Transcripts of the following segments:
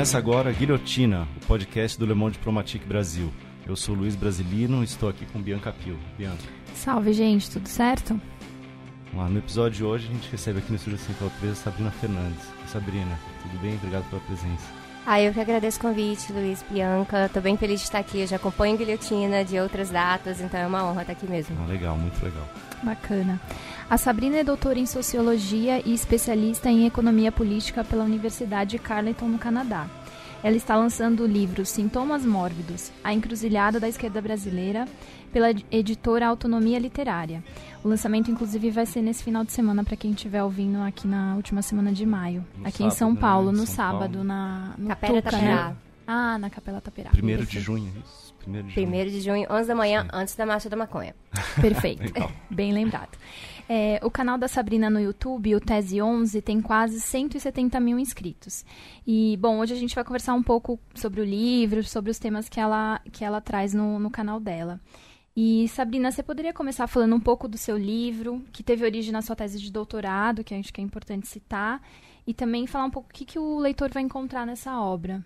Começa agora Guilhotina, o podcast do Le Monde Diplomatique Brasil. Eu sou Luiz Brasilino e estou aqui com Bianca Pio. Bianca. Salve, gente, tudo certo? Vamos no episódio de hoje a gente recebe aqui no Estúdio Central 3 a Sabrina Fernandes. Sabrina, tudo bem? Obrigado pela presença. Ah, eu que agradeço o convite, Luiz, Bianca. Estou bem feliz de estar aqui. Eu já acompanho Guilhotina de outras datas, então é uma honra estar aqui mesmo. Ah, legal, muito legal. Bacana. A Sabrina é doutora em Sociologia e especialista em Economia Política pela Universidade Carleton, no Canadá. Ela está lançando o livro Sintomas Mórbidos, A Encruzilhada da Esquerda Brasileira, pela editora Autonomia Literária. O lançamento, inclusive, vai ser nesse final de semana para quem estiver ouvindo aqui na última semana de maio, No aqui sábado, em São né? Paulo, no São sábado, Paulo. na no Capela Tuca, Taperá. né? Ah, na Capela Taperá. Primeiro de junho, isso? Primeiro de Primeiro de junho, 11 da manhã, Sim. antes da Marcha da Maconha. Perfeito. Bem lembrado. É, o canal da Sabrina no YouTube, o Tese 11, tem quase 170 mil inscritos. E, bom, hoje a gente vai conversar um pouco sobre o livro, sobre os temas que ela, que ela traz no, no canal dela. E, Sabrina, você poderia começar falando um pouco do seu livro, que teve origem na sua tese de doutorado, que acho que é importante citar, e também falar um pouco o que, que o leitor vai encontrar nessa obra.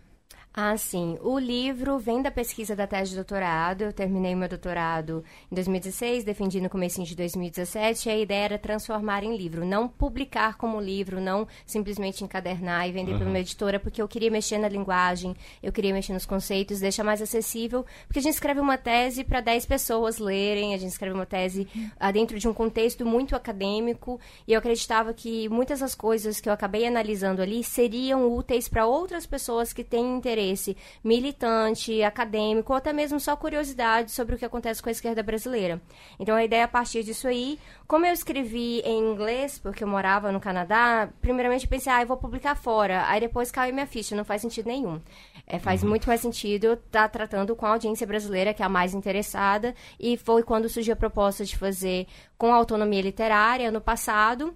Ah, sim. O livro vem da pesquisa da tese de doutorado. Eu terminei meu doutorado em 2016, defendi no começo de 2017. E a ideia era transformar em livro, não publicar como livro, não simplesmente encadernar e vender para Uhum. uma editora, porque eu queria mexer na linguagem, eu queria mexer nos conceitos, deixar mais acessível, porque a gente escreve uma tese para 10 pessoas lerem, a gente escreve uma tese ah, dentro de um contexto muito acadêmico, e eu acreditava que muitas das coisas que eu acabei analisando ali seriam úteis para outras pessoas que têm interesse militante, acadêmico, ou até mesmo só curiosidade sobre o que acontece com a esquerda brasileira. Então a ideia é a partir disso aí, como eu escrevi em inglês, porque eu morava no Canadá, primeiramente pensei, ah, eu vou publicar fora. Aí depois caiu minha ficha, não faz sentido nenhum. É, faz muito mais sentido estar tratando com a audiência brasileira, que é a mais interessada, e foi quando surgiu a proposta de fazer com autonomia literária no passado.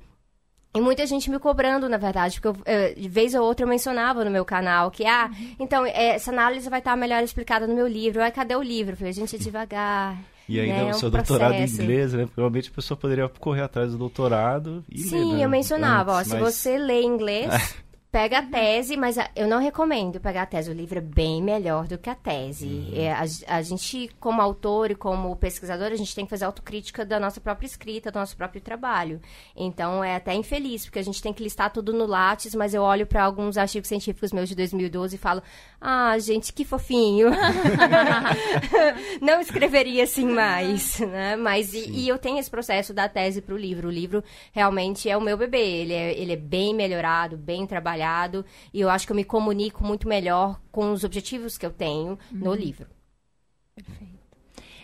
E muita gente me cobrando, na verdade, porque eu, de vez ou outra eu mencionava no meu canal que, ah, então, eh, essa análise vai estar melhor explicada no meu livro. Aí, cadê o livro? Eu falei, gente, é devagar. E ainda né? o é um seu doutorado em processo. inglês, né? Provavelmente a pessoa poderia correr atrás do doutorado e ler, Sim, né, eu mencionava, ó, antes, se mas- você lê inglês, pega a tese, mas a- eu não recomendo pegar a tese. O livro é bem melhor do que a tese. Uhum. É, a, a gente, como autor e como pesquisador, a gente tem que fazer autocrítica da nossa própria escrita, do nosso próprio trabalho. Então, é até infeliz, porque a gente tem que listar tudo no Lattes, mas eu olho para alguns artigos científicos meus de 2012 e falo, ah, gente, que fofinho. não escreveria assim mais, né? Mas e, e eu tenho esse processo da tese para o livro. O livro realmente é o meu bebê. Ele é, ele é bem melhorado, bem trabalhado e eu acho que eu me comunico muito melhor com os objetivos que eu tenho no livro. Perfeito.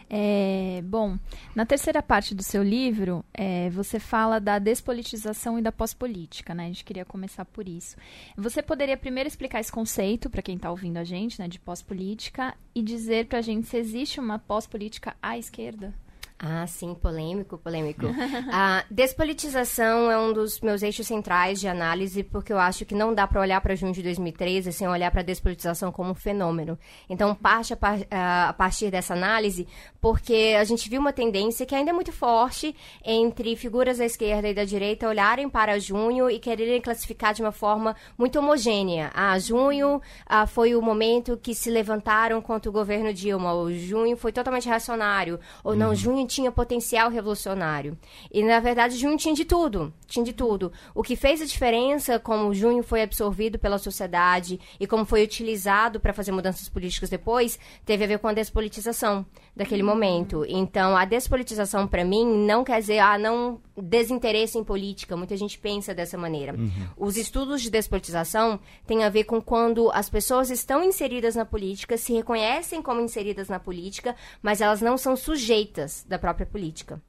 É, bom, na terceira parte do seu livro, é, você fala da despolitização e da pós-política, né? A gente queria começar por isso. Você poderia primeiro explicar esse conceito para quem está ouvindo a gente, né, de pós-política, e dizer para a gente se existe uma pós-política à esquerda? Ah, sim, polêmico, polêmico. a despolitização é um dos meus eixos centrais de análise, porque eu acho que não dá para olhar para junho de 2013 sem olhar para a despolitização como um fenômeno. Então, parte a, a- partir dessa análise, porque a gente viu uma tendência que ainda é muito forte entre figuras da esquerda e da direita olharem para junho e quererem classificar de uma forma muito homogênea. Ah, junho ah, foi o momento que se levantaram contra o governo Dilma, ou junho foi totalmente reacionário, ou não, junho tinha potencial revolucionário. E, na verdade, junho tinha de tudo, tinha de tudo. O que fez a diferença, como junho foi absorvido pela sociedade e como foi utilizado para fazer mudanças políticas depois, teve a ver com a despolitização daquele momento. Então, a despolitização, para mim, não quer dizer, ah, não desinteresse em política. Muita gente pensa dessa maneira. Os estudos de despolitização têm a ver com quando as pessoas estão inseridas na política, se reconhecem como inseridas na política, mas elas não são sujeitas da própria política.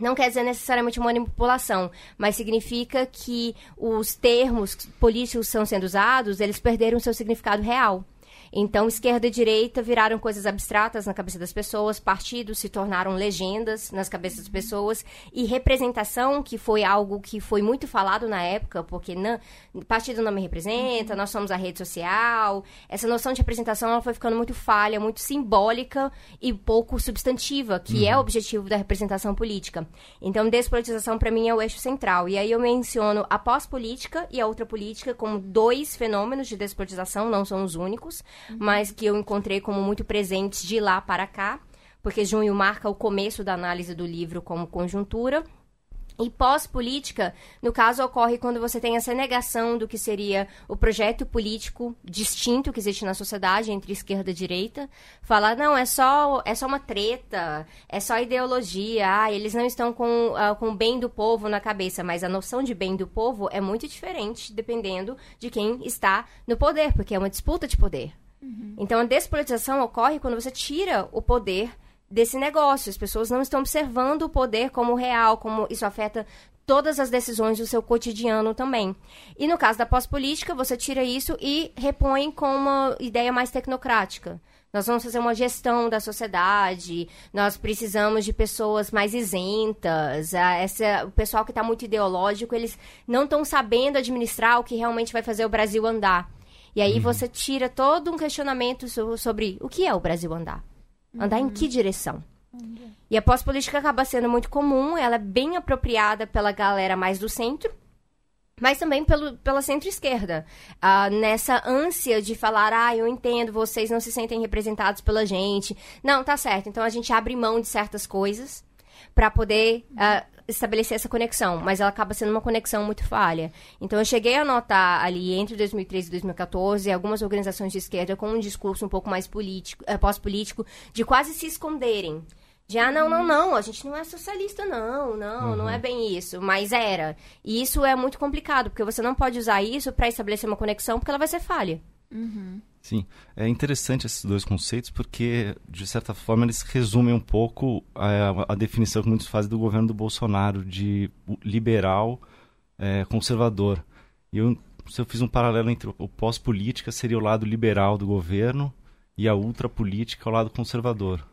Não quer dizer necessariamente manipulação, mas significa que os termos políticos que estão sendo usados, eles perderam seu significado real. Então, esquerda e direita viraram coisas abstratas na cabeça das pessoas, partidos se tornaram legendas nas cabeças das pessoas, e representação, que foi algo que foi muito falado na época, porque não, partido não me representa, nós somos a rede social. Essa noção de representação ela foi ficando muito falha, muito simbólica e pouco substantiva, que uhum. é o objetivo da representação política. Então, despolitização, para mim, é o eixo central. E aí eu menciono a pós-política e a outra política como dois fenômenos de despolitização, não são os únicos uhum. Mas que eu encontrei como muito presentes de lá para cá, porque junho marca o começo da análise do livro como conjuntura. E pós-política, no caso, ocorre quando você tem essa negação do que seria o projeto político distinto que existe na sociedade entre esquerda e direita. Falar, não, é só, é só uma treta, é só ideologia, ah, eles não estão com, uh, com o bem do povo na cabeça. Mas a noção de bem do povo é muito diferente dependendo de quem está no poder, porque é uma disputa de poder. Uhum. Então, a despolitização ocorre quando você tira o poder desse negócio. As pessoas não estão observando o poder como real, como isso afeta todas as decisões do seu cotidiano também. E no caso da pós-política, você tira isso e repõe com uma ideia mais tecnocrática. Nós vamos fazer uma gestão da sociedade, nós precisamos de pessoas mais isentas. Essa, o pessoal que está muito ideológico, eles não estão sabendo administrar o que realmente vai fazer o Brasil andar. E aí uhum. você tira todo um questionamento sobre o que é o Brasil andar. Andar uhum. em que direção? Uhum. E a pós-política acaba sendo muito comum, ela é bem apropriada pela galera mais do centro, mas também pelo, pela centro-esquerda. Uh, nessa ânsia de falar, ah, eu entendo, vocês não se sentem representados pela gente. Não, tá certo. Então a gente abre mão de certas coisas para poder uh, estabelecer essa conexão, mas ela acaba sendo uma conexão muito falha. Então eu cheguei a notar ali entre 2013 e 2014 algumas organizações de esquerda com um discurso um pouco mais político, é, pós-político, de quase se esconderem. De, ah, não, não, não, a gente não é socialista, não, não, uhum. não é bem isso. Mas era. E isso é muito complicado, porque você não pode usar isso para estabelecer uma conexão, porque ela vai ser falha. Uhum. Sim, é interessante esses dois conceitos porque, de certa forma, eles resumem um pouco a, a definição que muitos fazem do governo do Bolsonaro de liberal é, conservador. E eu, eu fiz um paralelo entre o pós-política seria o lado liberal do governo e a ultrapolítica o lado conservador.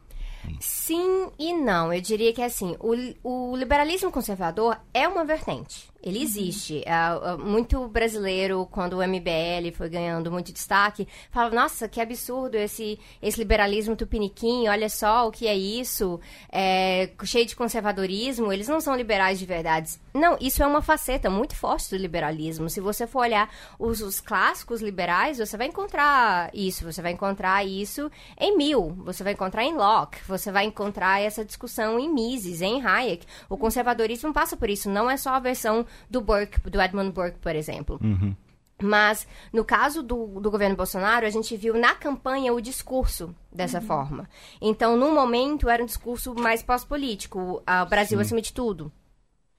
Sim e não. Eu diria que assim, o, o liberalismo conservador é uma vertente. Ele existe. É, é, muito brasileiro, quando o MBL foi ganhando muito destaque, fala: nossa, que absurdo esse, esse liberalismo tupiniquim, olha só o que é isso, é, cheio de conservadorismo, eles não são liberais de verdade. Não, isso é uma faceta muito forte do liberalismo. Se você for olhar os, os clássicos liberais, você vai encontrar isso, você vai encontrar isso em Mill, você vai encontrar em Locke, você vai encontrar essa discussão em Mises, em Hayek. O conservadorismo passa por isso, não é só a versão do Burke, do Edmund Burke, por exemplo. Uhum. Mas, no caso do, do governo Bolsonaro, a gente viu na campanha o discurso dessa uhum. forma. Então, no momento, era um discurso mais pós-político. O Brasil Sim. acima de tudo.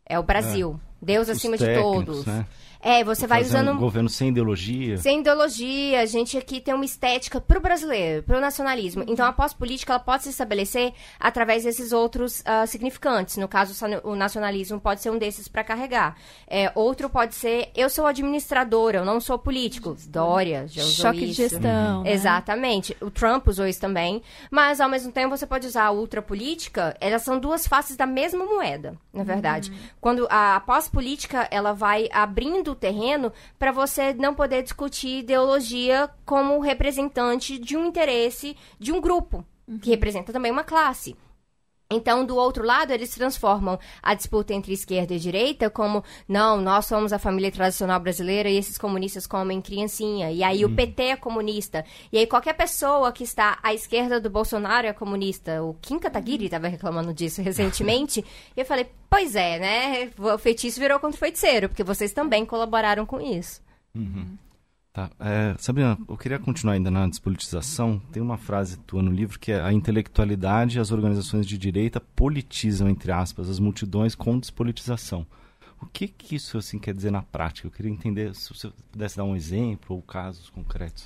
É o Brasil. É. Deus Os acima de todos. Né? É, você vai usando. Um governo sem ideologia. Sem ideologia. A gente aqui tem uma estética pro brasileiro, pro nacionalismo. Então a pós-política ela pode se estabelecer através desses outros uh, significantes. No caso, o nacionalismo pode ser um desses para carregar. É, outro pode ser, eu sou administradora, eu não sou político. Dória já usou Choque isso. de gestão. Uhum. Né? Exatamente. O Trump usou isso também. Mas, ao mesmo tempo, você pode usar a ultrapolítica. Elas são duas faces da mesma moeda, na verdade. Uhum. Quando a pós-política, ela vai abrindo do terreno para você não poder discutir ideologia como representante de um interesse de um grupo, que uhum. representa também uma classe. Então, do outro lado, eles transformam a disputa entre esquerda e direita como, não, nós somos a família tradicional brasileira e esses comunistas comem criancinha. E aí hum. o PT é comunista. E aí qualquer pessoa que está à esquerda do Bolsonaro é comunista. O Kim Kataguiri estava reclamando disso recentemente. e eu falei, pois é, né? O feitiço virou contra o feiticeiro, porque vocês também colaboraram com isso. Uhum. Tá. É, Sabrina, eu queria continuar ainda na despolitização. Tem uma frase tua no livro que é a intelectualidade e as organizações de direita politizam, entre aspas, as multidões com despolitização. O que, que isso assim, quer dizer na prática? Eu queria entender se você pudesse dar um exemplo ou casos concretos.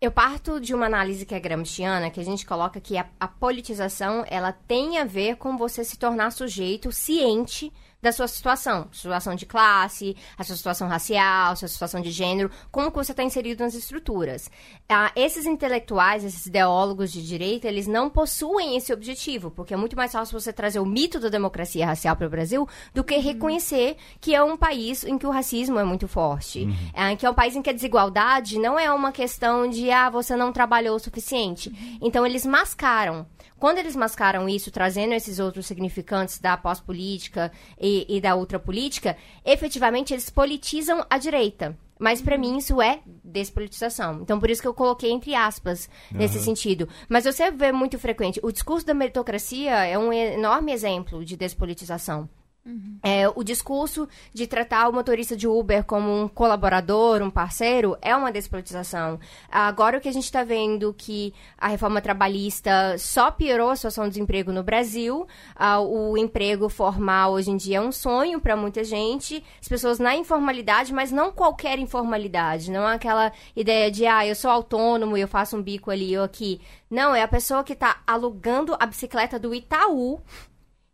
Eu parto de uma análise que é gramsciana, que a gente coloca que a, a politização ela tem a ver com você se tornar sujeito ciente da sua situação, situação de classe, a sua situação racial, a sua situação de gênero, como que você está inserido nas estruturas. Ah, esses intelectuais, esses ideólogos de direita, eles não possuem esse objetivo, porque é muito mais fácil você trazer o mito da democracia racial para o Brasil do que reconhecer que é um país em que o racismo é muito forte, uhum. é, que é um país em que a desigualdade não é uma questão de ah você não trabalhou o suficiente. Uhum. Então eles mascaram. Quando eles mascaram isso, trazendo esses outros significantes da pós-política e, e da ultrapolítica, efetivamente eles politizam a direita. Mas para mim isso é despolitização. Então por isso que eu coloquei entre aspas nesse uhum. sentido. Mas você vê muito frequente. O discurso da meritocracia é um enorme exemplo de despolitização. Uhum. É, o discurso de tratar o motorista de Uber como um colaborador, um parceiro, é uma despolitização. Agora o que a gente está vendo que a reforma trabalhista só piorou a situação do desemprego no Brasil, uh, o emprego formal hoje em dia é um sonho para muita gente, as pessoas na informalidade, mas não qualquer informalidade, não é aquela ideia de, ah, eu sou autônomo eu faço um bico ali ou aqui. Não, é a pessoa que está alugando a bicicleta do Itaú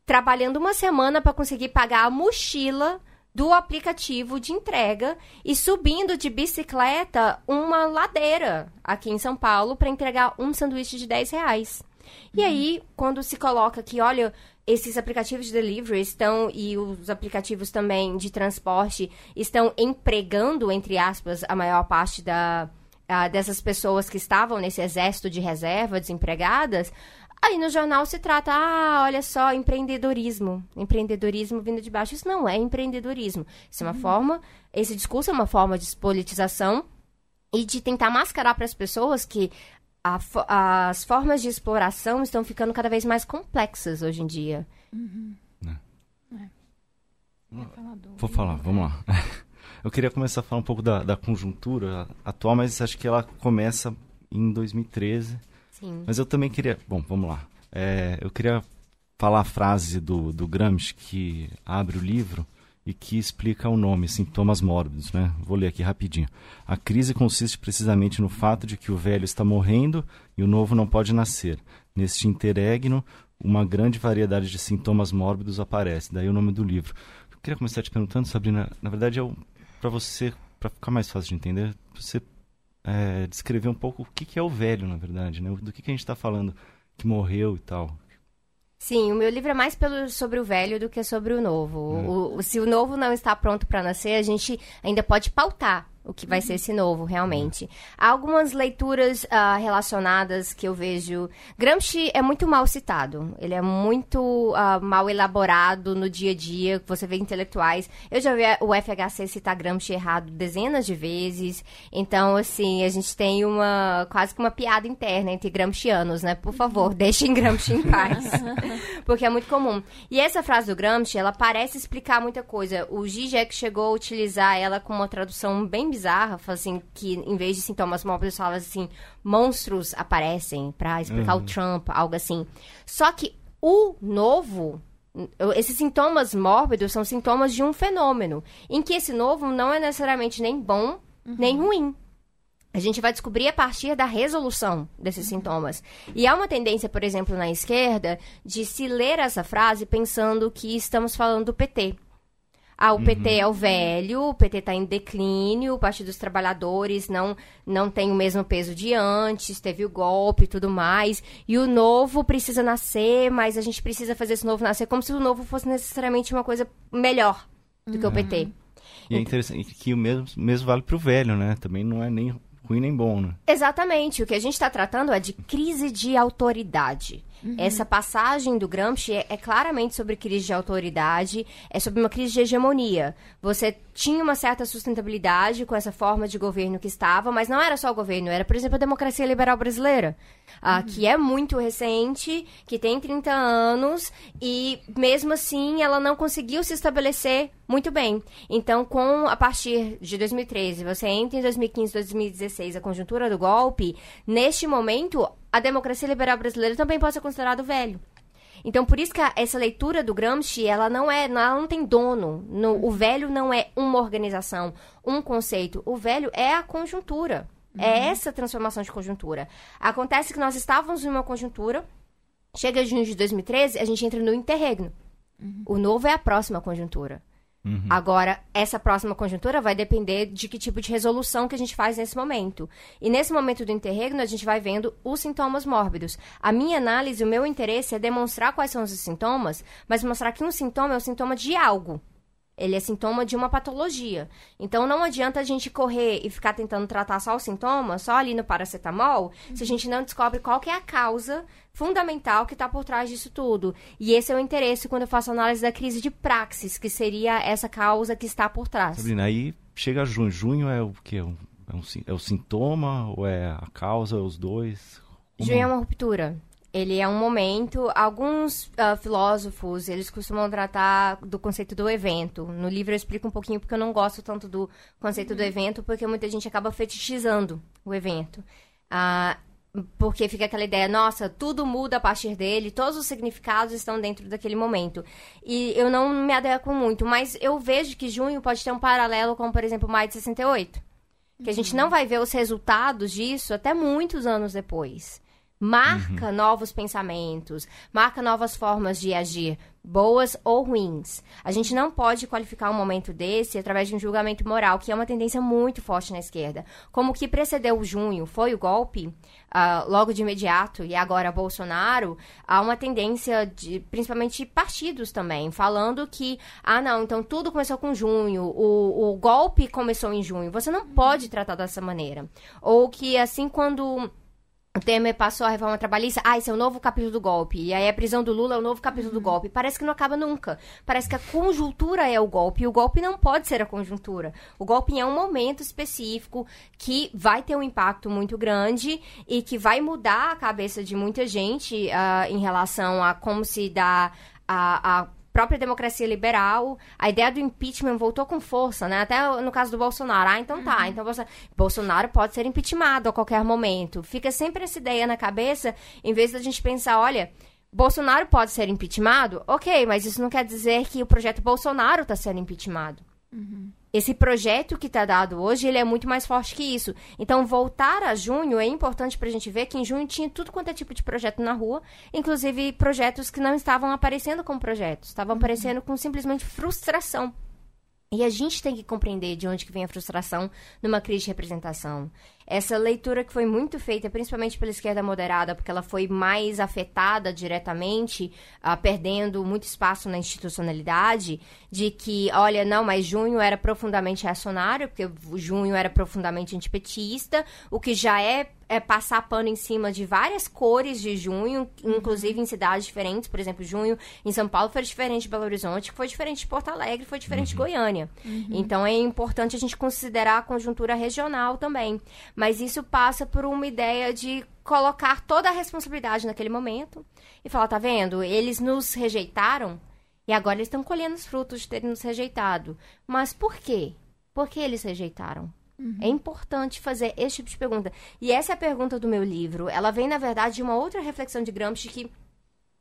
trabalhando uma semana para conseguir pagar a mochila do aplicativo de entrega e subindo de bicicleta uma ladeira aqui em São Paulo para entregar um sanduíche de 10 reais. E uhum. aí, quando se coloca que, olha, esses aplicativos de delivery estão e os aplicativos também de transporte estão empregando, entre aspas, a maior parte da, a, dessas pessoas que estavam nesse exército de reserva desempregadas, Aí no jornal se trata, ah, olha só, empreendedorismo. Empreendedorismo vindo de baixo. Isso não é empreendedorismo. Isso é uma uhum. forma, esse discurso é uma forma de politização e de tentar mascarar para as pessoas que a, as formas de exploração estão ficando cada vez mais complexas hoje em dia. Uhum. É. É. Vou falar, vamos lá. Eu queria começar a falar um pouco da, da conjuntura atual, mas acho que ela começa em 2013 Mas eu também queria. Bom, vamos lá. É, eu queria falar a frase do, do Gramsci que abre o livro e que explica o nome, sintomas mórbidos, né? Vou ler aqui rapidinho. A crise consiste precisamente no fato de que o velho está morrendo e o novo não pode nascer. Neste interregno, uma grande variedade de sintomas mórbidos aparece. Daí o nome do livro. Eu queria começar te perguntando, Sabrina, na verdade é para você, para ficar mais fácil de entender, você é, descrever um pouco o que, que, é o velho, na verdade, né? Do que, que a gente está falando, que morreu e tal. Sim, o meu livro é mais pelo, sobre o velho do que sobre o novo. É. O, o, se o novo não está pronto para nascer, a gente ainda pode pautar o que vai ser esse novo, realmente. Há algumas leituras uh, relacionadas que eu vejo. Gramsci é muito mal citado. Ele é muito uh, mal elaborado no dia a dia. Você vê intelectuais. Eu já vi o FHC citar Gramsci errado dezenas de vezes. Então, assim, a gente tem uma quase que uma piada interna entre gramscianos, né? Por favor, deixem Gramsci em paz. Porque é muito comum. E essa frase do Gramsci, ela parece explicar muita coisa. O Zizek chegou a utilizar ela com uma tradução bem bizarra, assim, que em vez de sintomas móveis, falava assim, monstros aparecem para explicar uhum. o Trump, algo assim. Só que o novo, esses sintomas mórbidos são sintomas de um fenômeno, em que esse novo não é necessariamente nem bom, uhum. nem ruim. A gente vai descobrir a partir da resolução desses uhum. sintomas. E há uma tendência, por exemplo, na esquerda, de se ler essa frase pensando que estamos falando do PT. Ah, o PT uhum. é o velho, o PT está em declínio, o Partido dos Trabalhadores não, não tem o mesmo peso de antes, teve o golpe e tudo mais. E o novo precisa nascer, mas a gente precisa fazer esse novo nascer como se o novo fosse necessariamente uma coisa melhor do uhum. que o PT. Uhum. E é interessante que o mesmo, mesmo vale para o velho, né? Também não é nem ruim nem bom, né? Exatamente. O que a gente está tratando é de crise de autoridade. Uhum. Essa passagem do Gramsci é, é, claramente sobre crise de autoridade, é sobre uma crise de hegemonia. Você tinha uma certa sustentabilidade com essa forma de governo que estava, mas não era só o governo, era, por exemplo, a democracia liberal brasileira, uh, que é muito recente, que tem 30 anos, e mesmo assim ela não conseguiu se estabelecer muito bem. Então, com a partir de 2013, você entra em 2015, 2016, a conjuntura do golpe, neste momento a democracia liberal brasileira também pode ser considerado velho. Então, por isso que a, essa leitura do Gramsci, ela não é, ela não tem dono. No, o velho não é uma organização, um conceito. O velho é a conjuntura. É uhum. É essa transformação de conjuntura. Acontece que nós estávamos em uma conjuntura, chega junho de 2013, a gente entra no interregno. Uhum. O novo é a próxima conjuntura. Uhum. Agora, essa próxima conjuntura vai depender de que tipo de resolução que a gente faz nesse momento. E nesse momento do interregno, a gente vai vendo os sintomas mórbidos. A minha análise, o meu interesse é demonstrar quais são os sintomas, mas mostrar que um sintoma é um sintoma de algo. Ele é sintoma de uma patologia. Então não adianta a gente correr e ficar tentando tratar só os sintomas, só ali no paracetamol, uhum. se a gente não descobre qual é a causa fundamental que está por trás disso tudo. E esse é o interesse quando eu faço análise da crise de praxis, que seria essa causa que está por trás. Sabrina, aí chega junho. Junho é o que? É, um, é, o sintoma ou é a causa, os dois? Como... Junho é uma ruptura ele é um momento. Alguns uh, filósofos eles costumam tratar do conceito do evento. No livro eu explico um pouquinho porque eu não gosto tanto do conceito uhum. do evento, porque muita gente acaba fetichizando o evento. Uh, porque fica aquela ideia, nossa, tudo muda a partir dele, todos os significados estão dentro daquele momento. E eu não me adequo muito, mas eu vejo que junho pode ter um paralelo com, por exemplo, maio de 68. Que a gente uhum. não vai ver os resultados disso até muitos anos depois marca uhum. novos pensamentos, marca novas formas de agir, boas ou ruins. A gente não pode qualificar um momento desse através de um julgamento moral, que é uma tendência muito forte na esquerda. Como o que precedeu o junho foi o golpe, uh, logo de imediato, e agora Bolsonaro, há uma tendência de, principalmente partidos também, falando que, ah, não, então tudo começou com junho, o, o golpe começou em junho. Você não pode tratar dessa maneira. Ou que, assim, quando o Temer passou a reforma trabalhista, ah, esse é o novo capítulo do golpe. E aí a prisão do Lula é o novo capítulo do golpe. Parece que não acaba nunca. Parece que a conjuntura é o golpe. E o golpe não pode ser a conjuntura. O golpe é um momento específico que vai ter um impacto muito grande e que vai mudar a cabeça de muita gente uh, em relação a como se dá a, a própria democracia liberal, a ideia do impeachment voltou com força, né? Até no caso do Bolsonaro. Ah, então tá. Uhum. Então Bolsonaro pode ser impeachmentado a qualquer momento. Fica sempre essa ideia na cabeça, em vez da gente pensar, olha, Bolsonaro pode ser impeachmentado? Ok, mas isso não quer dizer que o projeto Bolsonaro está sendo impeachmentado. Uhum. Esse projeto que está dado hoje, ele é muito mais forte que isso. Então, voltar a junho é importante para a gente ver que em junho tinha tudo quanto é tipo de projeto na rua, inclusive projetos que não estavam aparecendo como projetos, estavam uhum. aparecendo com simplesmente frustração. E a gente tem que compreender de onde que vem a frustração numa crise de representação. Essa leitura que foi muito feita, principalmente pela esquerda moderada, porque ela foi mais afetada diretamente, uh, perdendo muito espaço na institucionalidade, de que, olha, não, mas junho era profundamente reacionário, porque junho era profundamente antipetista, o que já é é, passar pano em cima de várias cores de junho, inclusive em cidades diferentes. Por exemplo, junho em São Paulo foi diferente de Belo Horizonte, foi diferente de Porto Alegre, foi diferente uhum. de Goiânia. Uhum. Então é importante a gente considerar a conjuntura regional também. Mas isso passa por uma ideia de colocar toda a responsabilidade naquele momento e falar, tá vendo? Eles nos rejeitaram e agora eles estão colhendo os frutos de terem nos rejeitado. Mas por quê? Por que eles rejeitaram? Uhum. É importante fazer esse tipo de pergunta. E essa é a pergunta do meu livro. Ela vem, na verdade, de uma outra reflexão de Gramsci que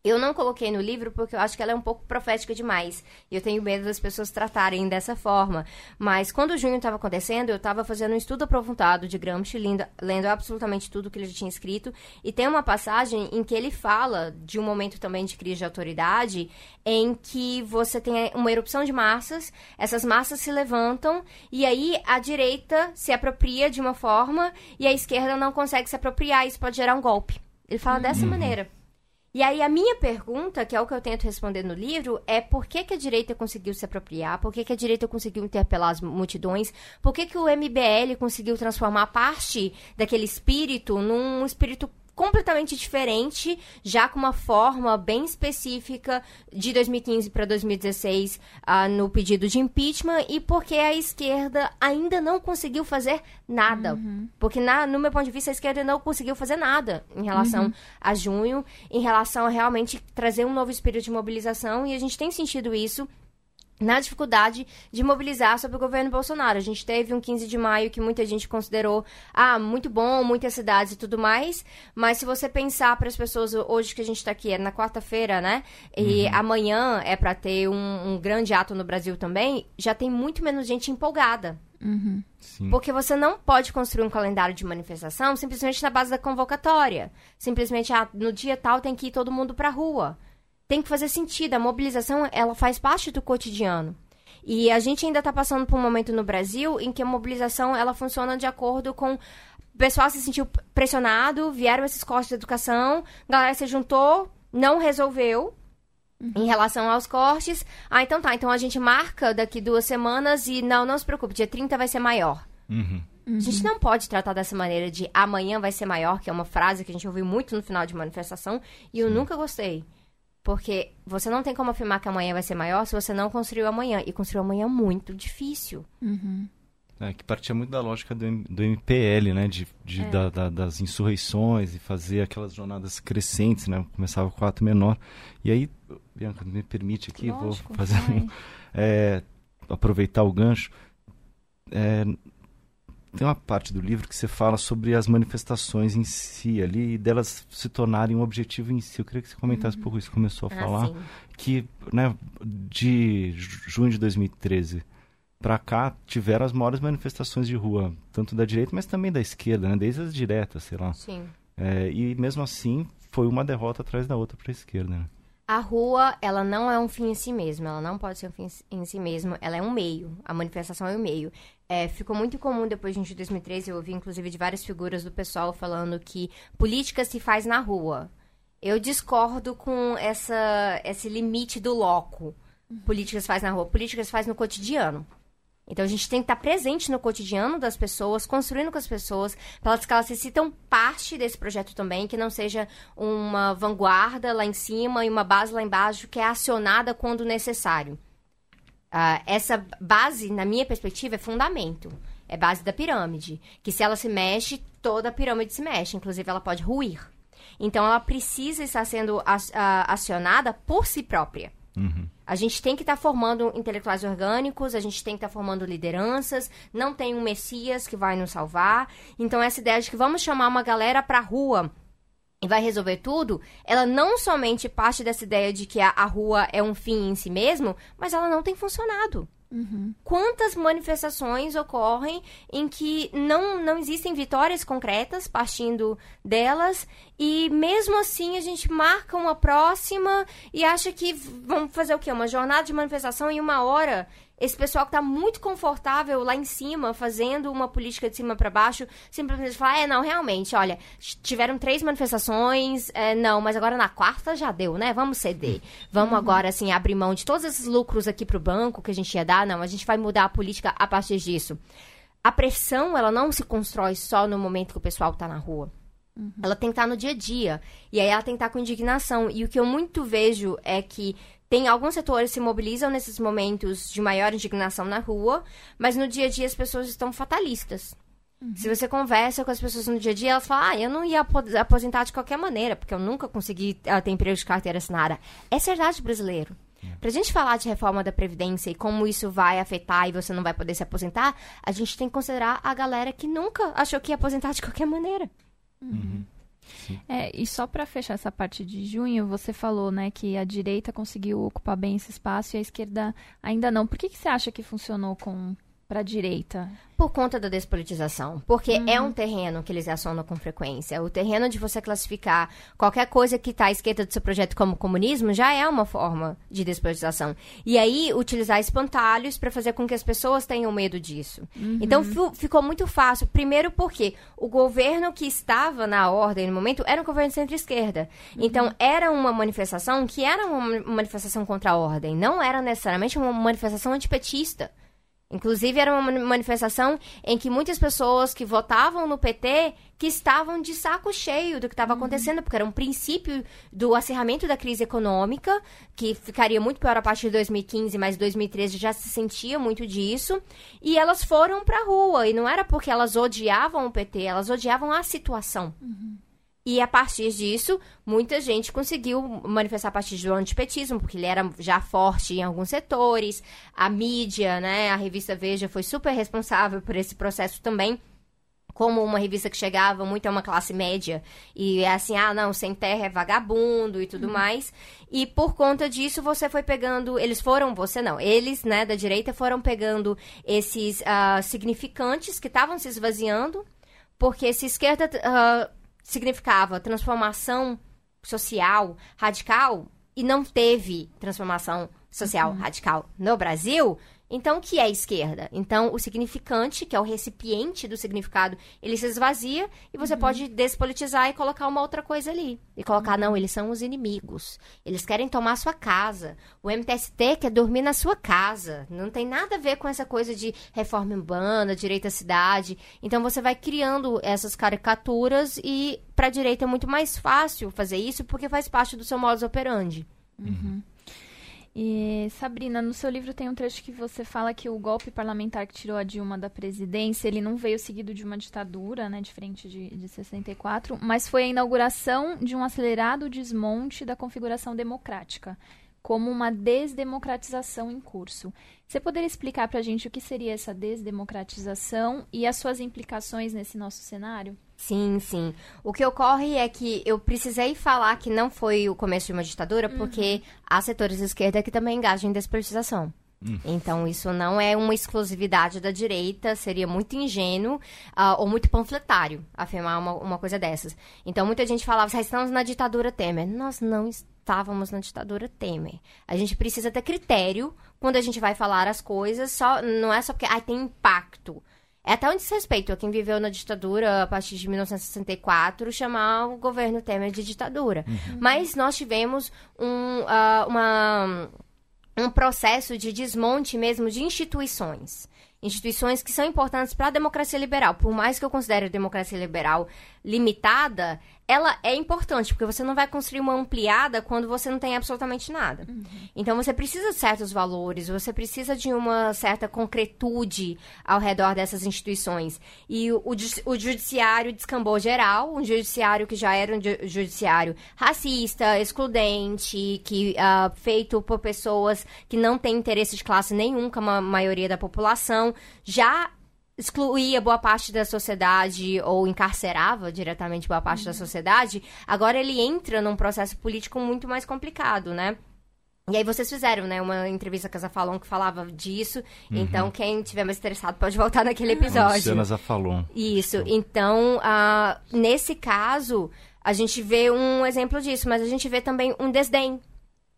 eu não coloquei no livro porque eu acho que ela é um pouco profética demais. E eu tenho medo das pessoas tratarem dessa forma. Mas quando o junho estava acontecendo, eu estava fazendo um estudo aprofundado de Gramsci, lendo, lendo absolutamente tudo que ele já tinha escrito. E tem uma passagem em que ele fala de um momento também de crise de autoridade, em que você tem uma erupção de massas, essas massas se levantam, e aí a direita se apropria de uma forma e a esquerda não consegue se apropriar. Isso pode gerar um golpe. Ele fala uhum. dessa maneira. E aí a minha pergunta, que é o que eu tento responder no livro, é por que, que a direita conseguiu se apropriar, por que, que a direita conseguiu interpelar as multidões, por que, que o MBL conseguiu transformar parte daquele espírito num espírito completamente diferente, já com uma forma bem específica de 2015 para 2016 uh, no pedido de impeachment e porque a esquerda ainda não conseguiu fazer nada. Uhum. Porque, na, no meu ponto de vista, a esquerda não conseguiu fazer nada em relação uhum. a junho, em relação a realmente trazer um novo espírito de mobilização, e a gente tem sentido isso na dificuldade de mobilizar sobre o governo Bolsonaro. A gente teve um 15 de maio que muita gente considerou, ah, muito bom, muitas cidades e tudo mais, mas se você pensar para as pessoas hoje que a gente está aqui, é na quarta-feira, né? E uhum. amanhã é para ter um, um, grande ato no Brasil também, já tem muito menos gente empolgada. Uhum. Porque você não pode construir um calendário de manifestação simplesmente na base da convocatória. Simplesmente, ah, no dia tal tem que ir todo mundo para rua. Tem que fazer sentido. A mobilização, ela faz parte do cotidiano. E a gente ainda está passando por um momento no Brasil em que a mobilização ela funciona de acordo com o pessoal se sentiu pressionado, vieram esses cortes de educação, a galera se juntou, não resolveu uhum. em relação aos cortes. Ah, então tá, então a gente marca daqui duas semanas e não, não se preocupe, dia 30 vai ser maior. Uhum. Uhum. A gente não pode tratar dessa maneira de amanhã vai ser maior, que é uma frase que a gente ouviu muito no final de manifestação, e eu nunca gostei. Porque você não tem como afirmar que amanhã vai ser maior se você não construiu amanhã. E construir amanhã é muito difícil. Uhum. É, que partia muito da lógica do, do MPL, né? De, de é. da, da, das insurreições e fazer aquelas jornadas crescentes, né? Começava com o ato menor. E aí, Bianca, me permite aqui, Lógico, vou fazer um, é, aproveitar o gancho. Tem uma parte do livro que você fala sobre as manifestações em si ali e delas se tornarem um objetivo em si. Eu queria que você comentasse um pouco isso. Começou a ah, falar sim. que, né, de junho de 2013 para cá tiveram as maiores manifestações de rua, tanto da direita, mas também da esquerda, né, desde as diretas, sei lá. Sim. É, e mesmo assim foi uma derrota atrás da outra para a esquerda. Né? A rua, ela não é um fim em si mesmo, ela não pode ser um fim em si mesmo, ela é um meio, a manifestação é um meio. É, ficou muito comum depois de 2013, eu ouvi inclusive de várias figuras do pessoal falando que política se faz na rua. Eu discordo com essa, esse limite do loco. Política se faz na rua, política se faz no cotidiano. Então a gente tem que estar presente no cotidiano das pessoas, construindo com as pessoas, para que elas se sintam parte desse projeto também, que não seja uma vanguarda lá em cima e uma base lá embaixo que é acionada quando necessário. Uh, essa base, na minha perspectiva, é fundamento. É base da pirâmide. Que se ela se mexe, toda a pirâmide se mexe. Inclusive, ela pode ruir. Então, ela precisa estar sendo acionada por si própria. Uhum. A gente tem que estar tá formando intelectuais orgânicos, a gente tem que estar tá formando lideranças, não tem um Messias que vai nos salvar. Então, essa ideia de que vamos chamar uma galera para a rua e vai resolver tudo, ela não somente parte dessa ideia de que a, a rua é um fim em si mesmo, mas ela não tem funcionado. Uhum. Quantas manifestações ocorrem em que não, não existem vitórias concretas partindo delas e mesmo assim a gente marca uma próxima e acha que vamos fazer o quê? Uma jornada de manifestação em uma hora esse pessoal que está muito confortável lá em cima, fazendo uma política de cima para baixo, simplesmente fala: é, não, realmente, olha, tiveram três manifestações, é, não, mas agora na quarta já deu, né? Vamos ceder. Vamos uhum. agora, assim, abrir mão de todos esses lucros aqui para o banco que a gente ia dar. Não, a gente vai mudar a política a partir disso. A pressão, ela não se constrói só no momento que o pessoal está na rua. Uhum. Ela tem que estar tá no dia a dia. E aí ela tem que estar tá com indignação. E o que eu muito vejo é que tem alguns setores se mobilizam nesses momentos de maior indignação na rua, mas no dia a dia as pessoas estão fatalistas. Uhum. Se você conversa com as pessoas no dia a dia, elas falam: Ah, eu não ia aposentar de qualquer maneira, porque eu nunca consegui uh, ter emprego de carteira assinada. É verdade brasileiro. É. Pra gente falar de reforma da Previdência e como isso vai afetar e você não vai poder se aposentar, a gente tem que considerar a galera que nunca achou que ia aposentar de qualquer maneira. Uhum. É, e só para fechar essa parte de junho, você falou, né, que a direita conseguiu ocupar bem esse espaço e a esquerda ainda não. Por que, que você acha que funcionou com para a direita? Por conta da despolitização. Porque uhum. é um terreno que eles acionam com frequência. O terreno de você classificar qualquer coisa que está à esquerda do seu projeto como comunismo já é uma forma de despolitização. E aí, utilizar espantalhos para fazer com que as pessoas tenham medo disso. Uhum. Então, ficou muito fácil. Primeiro, porque o governo que estava na ordem no momento era um governo centro-esquerda. Uhum. Então, era uma manifestação que era uma manifestação contra a ordem. Não era necessariamente uma manifestação antipetista. Inclusive, era uma manifestação em que muitas pessoas que votavam no PT que estavam de saco cheio do que estava uhum. acontecendo, porque era um princípio do acirramento da crise econômica, que ficaria muito pior a partir de 2015, mas 2013 já se sentia muito disso. E elas foram para a rua, e não era porque elas odiavam o PT, elas odiavam a situação. Uhum. E a partir disso, muita gente conseguiu manifestar a partir do antipetismo, porque ele era já forte em alguns setores. A mídia, né, a revista Veja foi super responsável por esse processo também. Como uma revista que chegava muito a uma classe média. E é assim, ah, não, sem terra é vagabundo e tudo uhum. mais. E por conta disso, você foi pegando. Eles foram, você não, eles, né, da direita, foram pegando esses uh, significantes que estavam se esvaziando. Porque se esquerda. Uh, significava transformação social radical, e não teve transformação social Uhum. radical no Brasil, então o que é esquerda? Então o significante, que é o recipiente do significado, ele se esvazia e Uhum. você pode despolitizar e colocar uma outra coisa ali. E colocar, Uhum. não, eles são os inimigos. Eles querem tomar a sua casa. O MTST quer dormir na sua casa. Não tem nada a ver com essa coisa de reforma urbana, direito à cidade. Então você vai criando essas caricaturas e para a direita é muito mais fácil fazer isso porque faz parte do seu modus operandi. E, Sabrina, no seu livro tem um trecho que você fala que o golpe parlamentar que tirou a Dilma da presidência, ele não veio seguido de uma ditadura, né, diferente de, de 64, mas foi a inauguração de um acelerado desmonte da configuração democrática, como uma desdemocratização em curso. Você poderia explicar para a gente o que seria essa desdemocratização e as suas implicações nesse nosso cenário? Sim, sim. O que ocorre é que eu precisei falar que não foi o começo de uma ditadura, porque há setores de esquerda que também engajam em despolitização. Então, isso não é uma exclusividade da direita, seria muito ingênuo ah, ou muito panfletário afirmar uma, uma coisa dessas. Então, muita gente falava, "Ah, estamos na ditadura Temer. Nós não estávamos na ditadura Temer. A gente precisa ter critério quando a gente vai falar as coisas, só não é só porque ah, tem impacto. É até um desrespeito a quem viveu na ditadura a partir de 1964 chamar o governo Temer de ditadura. Mas nós tivemos um, ah, uma, um processo de desmonte mesmo de instituições. Instituições que são importantes para a democracia liberal. Por mais que eu considere a democracia liberal limitada, ela é importante, porque você não vai construir uma ampliada quando você não tem absolutamente nada. Então você precisa de certos valores, você precisa de uma certa concretude ao redor dessas instituições. E o, o o judiciário descambou geral, um judiciário que já era um ju- judiciário racista, excludente, que ah, feito por pessoas que não têm interesse de classe nenhum, como a maioria da população, já excluía boa parte da sociedade ou encarcerava diretamente boa parte da sociedade, agora ele entra num processo político muito mais complicado, né? E aí vocês fizeram, né, uma entrevista com a Zafalon que falava disso. Então, quem tiver mais interessado pode voltar naquele episódio. Luciana Zafalon. Isso. Então, ah, nesse caso, a gente vê um exemplo disso, mas a gente vê também um desdém.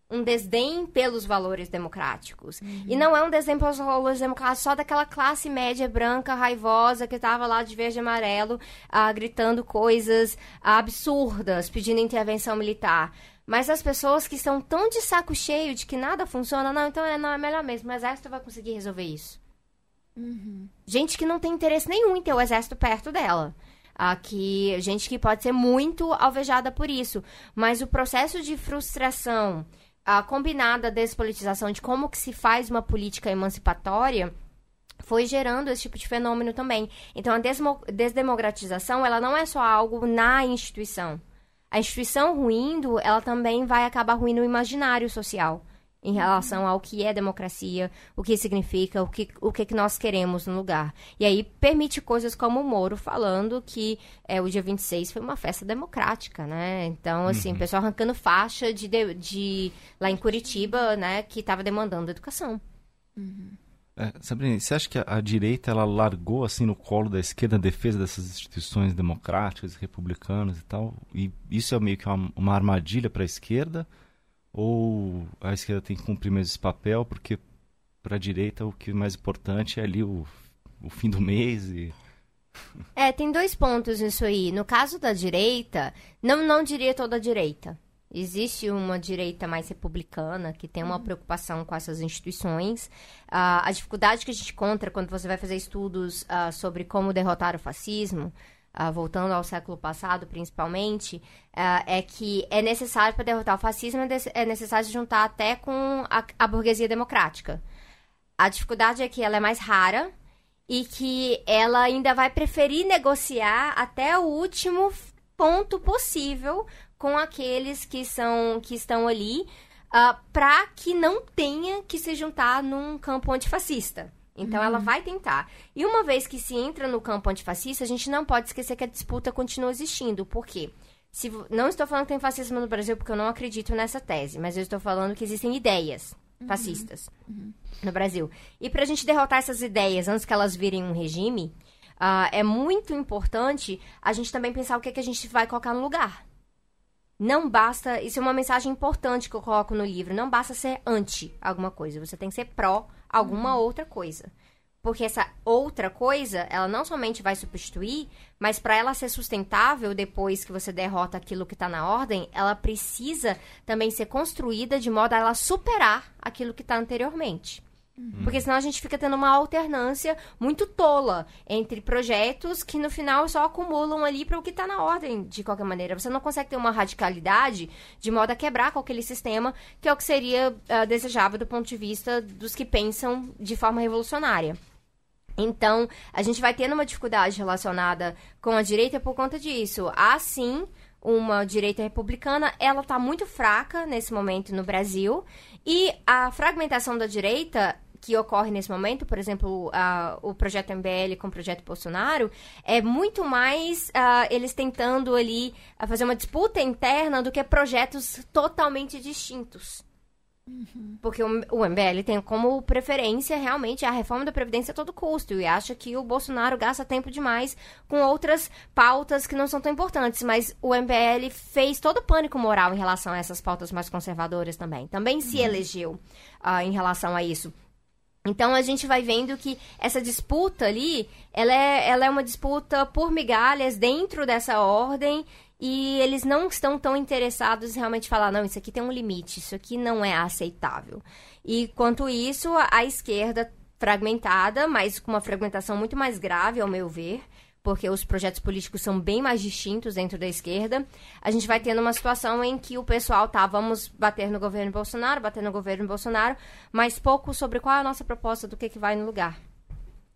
Um desdém pelos valores democráticos. E não é um desdém pelos valores democráticos só daquela classe média branca, raivosa, que estava lá de verde e amarelo, ah, gritando coisas absurdas, pedindo intervenção militar. Mas as pessoas que estão tão de saco cheio de que nada funciona, não, então é, não, é melhor mesmo. O exército vai conseguir resolver isso. Gente que não tem interesse nenhum em ter o exército perto dela. Ah, que, gente que pode ser muito alvejada por isso. Mas o processo de frustração ah, combinada despolitização de como que se faz uma política emancipatória foi gerando esse tipo de fenômeno também. Então, a desdemocratização, ela não é só algo na instituição. A instituição ruindo, ela também vai acabar ruindo o imaginário social em relação ao que é democracia, o que significa, o que, o que, que nós queremos no lugar. E aí permite coisas como o Moro falando que é, o dia 26 foi uma festa democrática, né? Então, assim, o pessoal arrancando faixa de, de, de- lá em Curitiba, né, que estava demandando educação. É, Sabrina, você acha que a, a direita ela largou assim no colo da esquerda a defesa dessas instituições democráticas, republicanas e tal? E isso é meio que uma, uma armadilha para a esquerda? Ou a esquerda tem que cumprir mais esse papel porque para a direita o que é mais importante é ali o, o fim do mês e É, tem dois pontos nisso aí. No caso da direita, não, não diria toda a direita. Existe uma direita mais republicana que tem uma preocupação com essas instituições. Ah, a dificuldade que a gente encontra quando você vai fazer estudos ah, sobre como derrotar o fascismo, ah, voltando ao século passado principalmente, ah, é que é necessário para derrotar o fascismo é é necessário juntar até com a, a burguesia democrática. A dificuldade é que ela é mais rara e que ela ainda vai preferir negociar até o último ponto possível com aqueles que são que estão ali para que não tenha que se juntar num campo antifascista. Então ela vai tentar. E uma vez que se entra no campo antifascista, a gente não pode esquecer que a disputa continua existindo. Por quê? Se, não estou falando que tem fascismo no Brasil porque eu não acredito nessa tese, mas eu estou falando que existem ideias fascistas no Brasil. E para a gente derrotar essas ideias antes que elas virem um regime, ah, é muito importante a gente também pensar o que, é que a gente vai colocar no lugar. Não basta, isso é uma mensagem importante que eu coloco no livro, não basta ser anti alguma coisa, você tem que ser pró alguma uhum. outra coisa. Porque essa outra coisa, ela não somente vai substituir, mas para ela ser sustentável depois que você derrota aquilo que está na ordem, ela precisa também ser construída de modo a ela superar aquilo que está anteriormente. Uhum. Porque senão a gente fica tendo uma alternância muito tola entre projetos que no final só acumulam ali para o que está na ordem, de qualquer maneira. Você não consegue ter uma radicalidade de modo a quebrar com aquele sistema, que é o que seria uh, desejável do ponto de vista dos que pensam de forma revolucionária. Então, a gente vai tendo uma dificuldade relacionada com a direita por conta disso. Há sim uma direita republicana, ela está muito fraca nesse momento no Brasil. E a fragmentação da direita que ocorre nesse momento, por exemplo, uh, o projeto MBL com o projeto Bolsonaro, é muito mais uh, eles tentando ali uh, fazer uma disputa interna do que projetos totalmente distintos. Uhum. Porque o, o MBL tem como preferência realmente a reforma da Previdência a todo custo e acha que o Bolsonaro gasta tempo demais com outras pautas que não são tão importantes. Mas o MBL fez todo o pânico moral em relação a essas pautas mais conservadoras também. Também se uhum. elegeu uh, em relação a isso. Então a gente vai vendo que essa disputa ali, ela é, ela é uma disputa por migalhas dentro dessa ordem e eles não estão tão interessados em realmente falar, não, isso aqui tem um limite, isso aqui não é aceitável. E quanto isso, a esquerda fragmentada, mas com uma fragmentação muito mais grave, ao meu ver, porque os projetos políticos são bem mais distintos dentro da esquerda, a gente vai tendo uma situação em que o pessoal tá, vamos bater no governo Bolsonaro, bater no governo Bolsonaro, mas pouco sobre qual é a nossa proposta do que, que vai no lugar.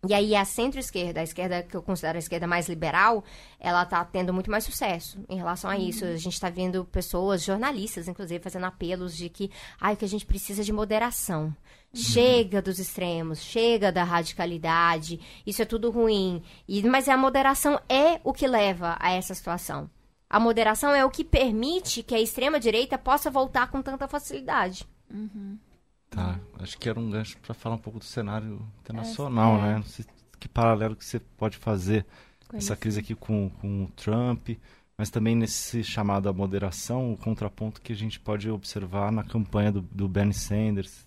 E aí a centro-esquerda, a esquerda que eu considero a esquerda mais liberal, ela está tendo muito mais sucesso em relação a isso. Uhum. A gente está vendo pessoas, jornalistas, inclusive, fazendo apelos de que, ai, que a gente precisa de moderação. Chega dos extremos, chega da radicalidade, isso é tudo ruim. E, mas a moderação é o que leva a essa situação. A moderação é o que permite que a extrema-direita possa voltar com tanta facilidade. Uhum. Tá, acho que era um gancho para falar um pouco do cenário internacional, é, é. né? Não sei que paralelo que você pode fazer com essa crise aqui com, com o Trump, mas também nesse chamado à moderação, o contraponto que a gente pode observar na campanha do, do Bernie Sanders,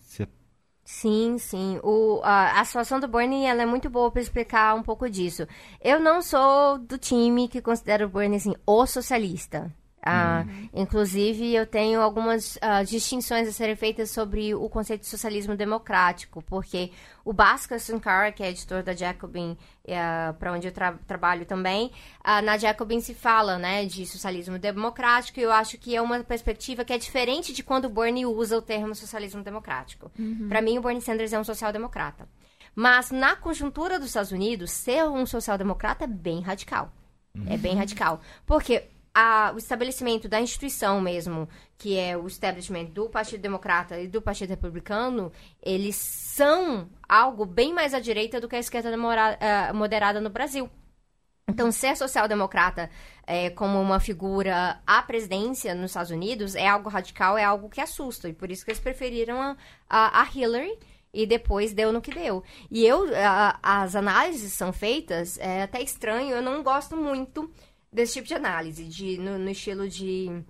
Sim, sim. O, a, a situação do Bernie ela é muito boa para explicar um pouco disso. Eu não sou do time que considera o Bernie assim, o socialista. Ah, uhum. Inclusive, eu tenho algumas uh, distinções a serem feitas sobre o conceito de socialismo democrático, porque o Bhaskar Sunkara, que é editor da Jacobin, uh, eh, para onde eu tra trabalho também, uh, na Jacobin se fala né, de socialismo democrático, e eu acho que é uma perspectiva que é diferente de quando o Bernie usa o termo socialismo democrático. Uhum. Para mim, o Bernie Sanders é um social-democrata. Mas, na conjuntura dos Estados Unidos, ser um social-democrata é bem radical. Uhum. É bem radical. Porque a, o estabelecimento da instituição mesmo, que é o establishment do Partido Democrata e do Partido Republicano, eles são algo bem mais à direita do que a esquerda uh, moderada no Brasil. Então, ser social-democrata é, como uma figura à presidência nos Estados Unidos é algo radical, é algo que assusta. E por isso que eles preferiram a, a, a Hillary e depois deu no que deu. E eu, a, as análises são feitas, é até estranho, eu não gosto muito desse tipo de análise, de, no, no estilo de.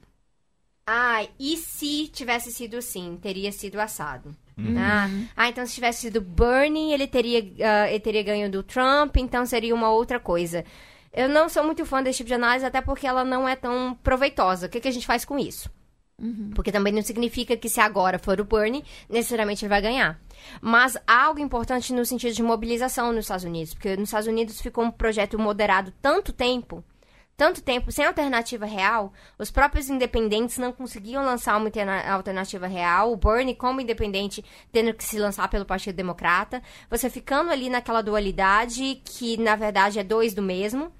Ah, e se tivesse sido assim, teria sido assado. Uhum. Ah, ah, então se tivesse sido Bernie, ele teria, uh, ele teria ganho do Trump, então seria uma outra coisa. Eu não sou muito fã desse tipo de análise, até porque ela não é tão proveitosa. O que, que a gente faz com isso? Uhum. Porque também não significa que se agora for o Bernie, necessariamente ele vai ganhar. Mas há algo importante no sentido de mobilização nos Estados Unidos, porque nos Estados Unidos ficou um projeto moderado tanto tempo tanto tempo sem alternativa real, os próprios independentes não conseguiam lançar uma alternativa real, o Bernie, como independente, tendo que se lançar pelo Partido Democrata, você ficando ali naquela dualidade que, na verdade, é dois do mesmo.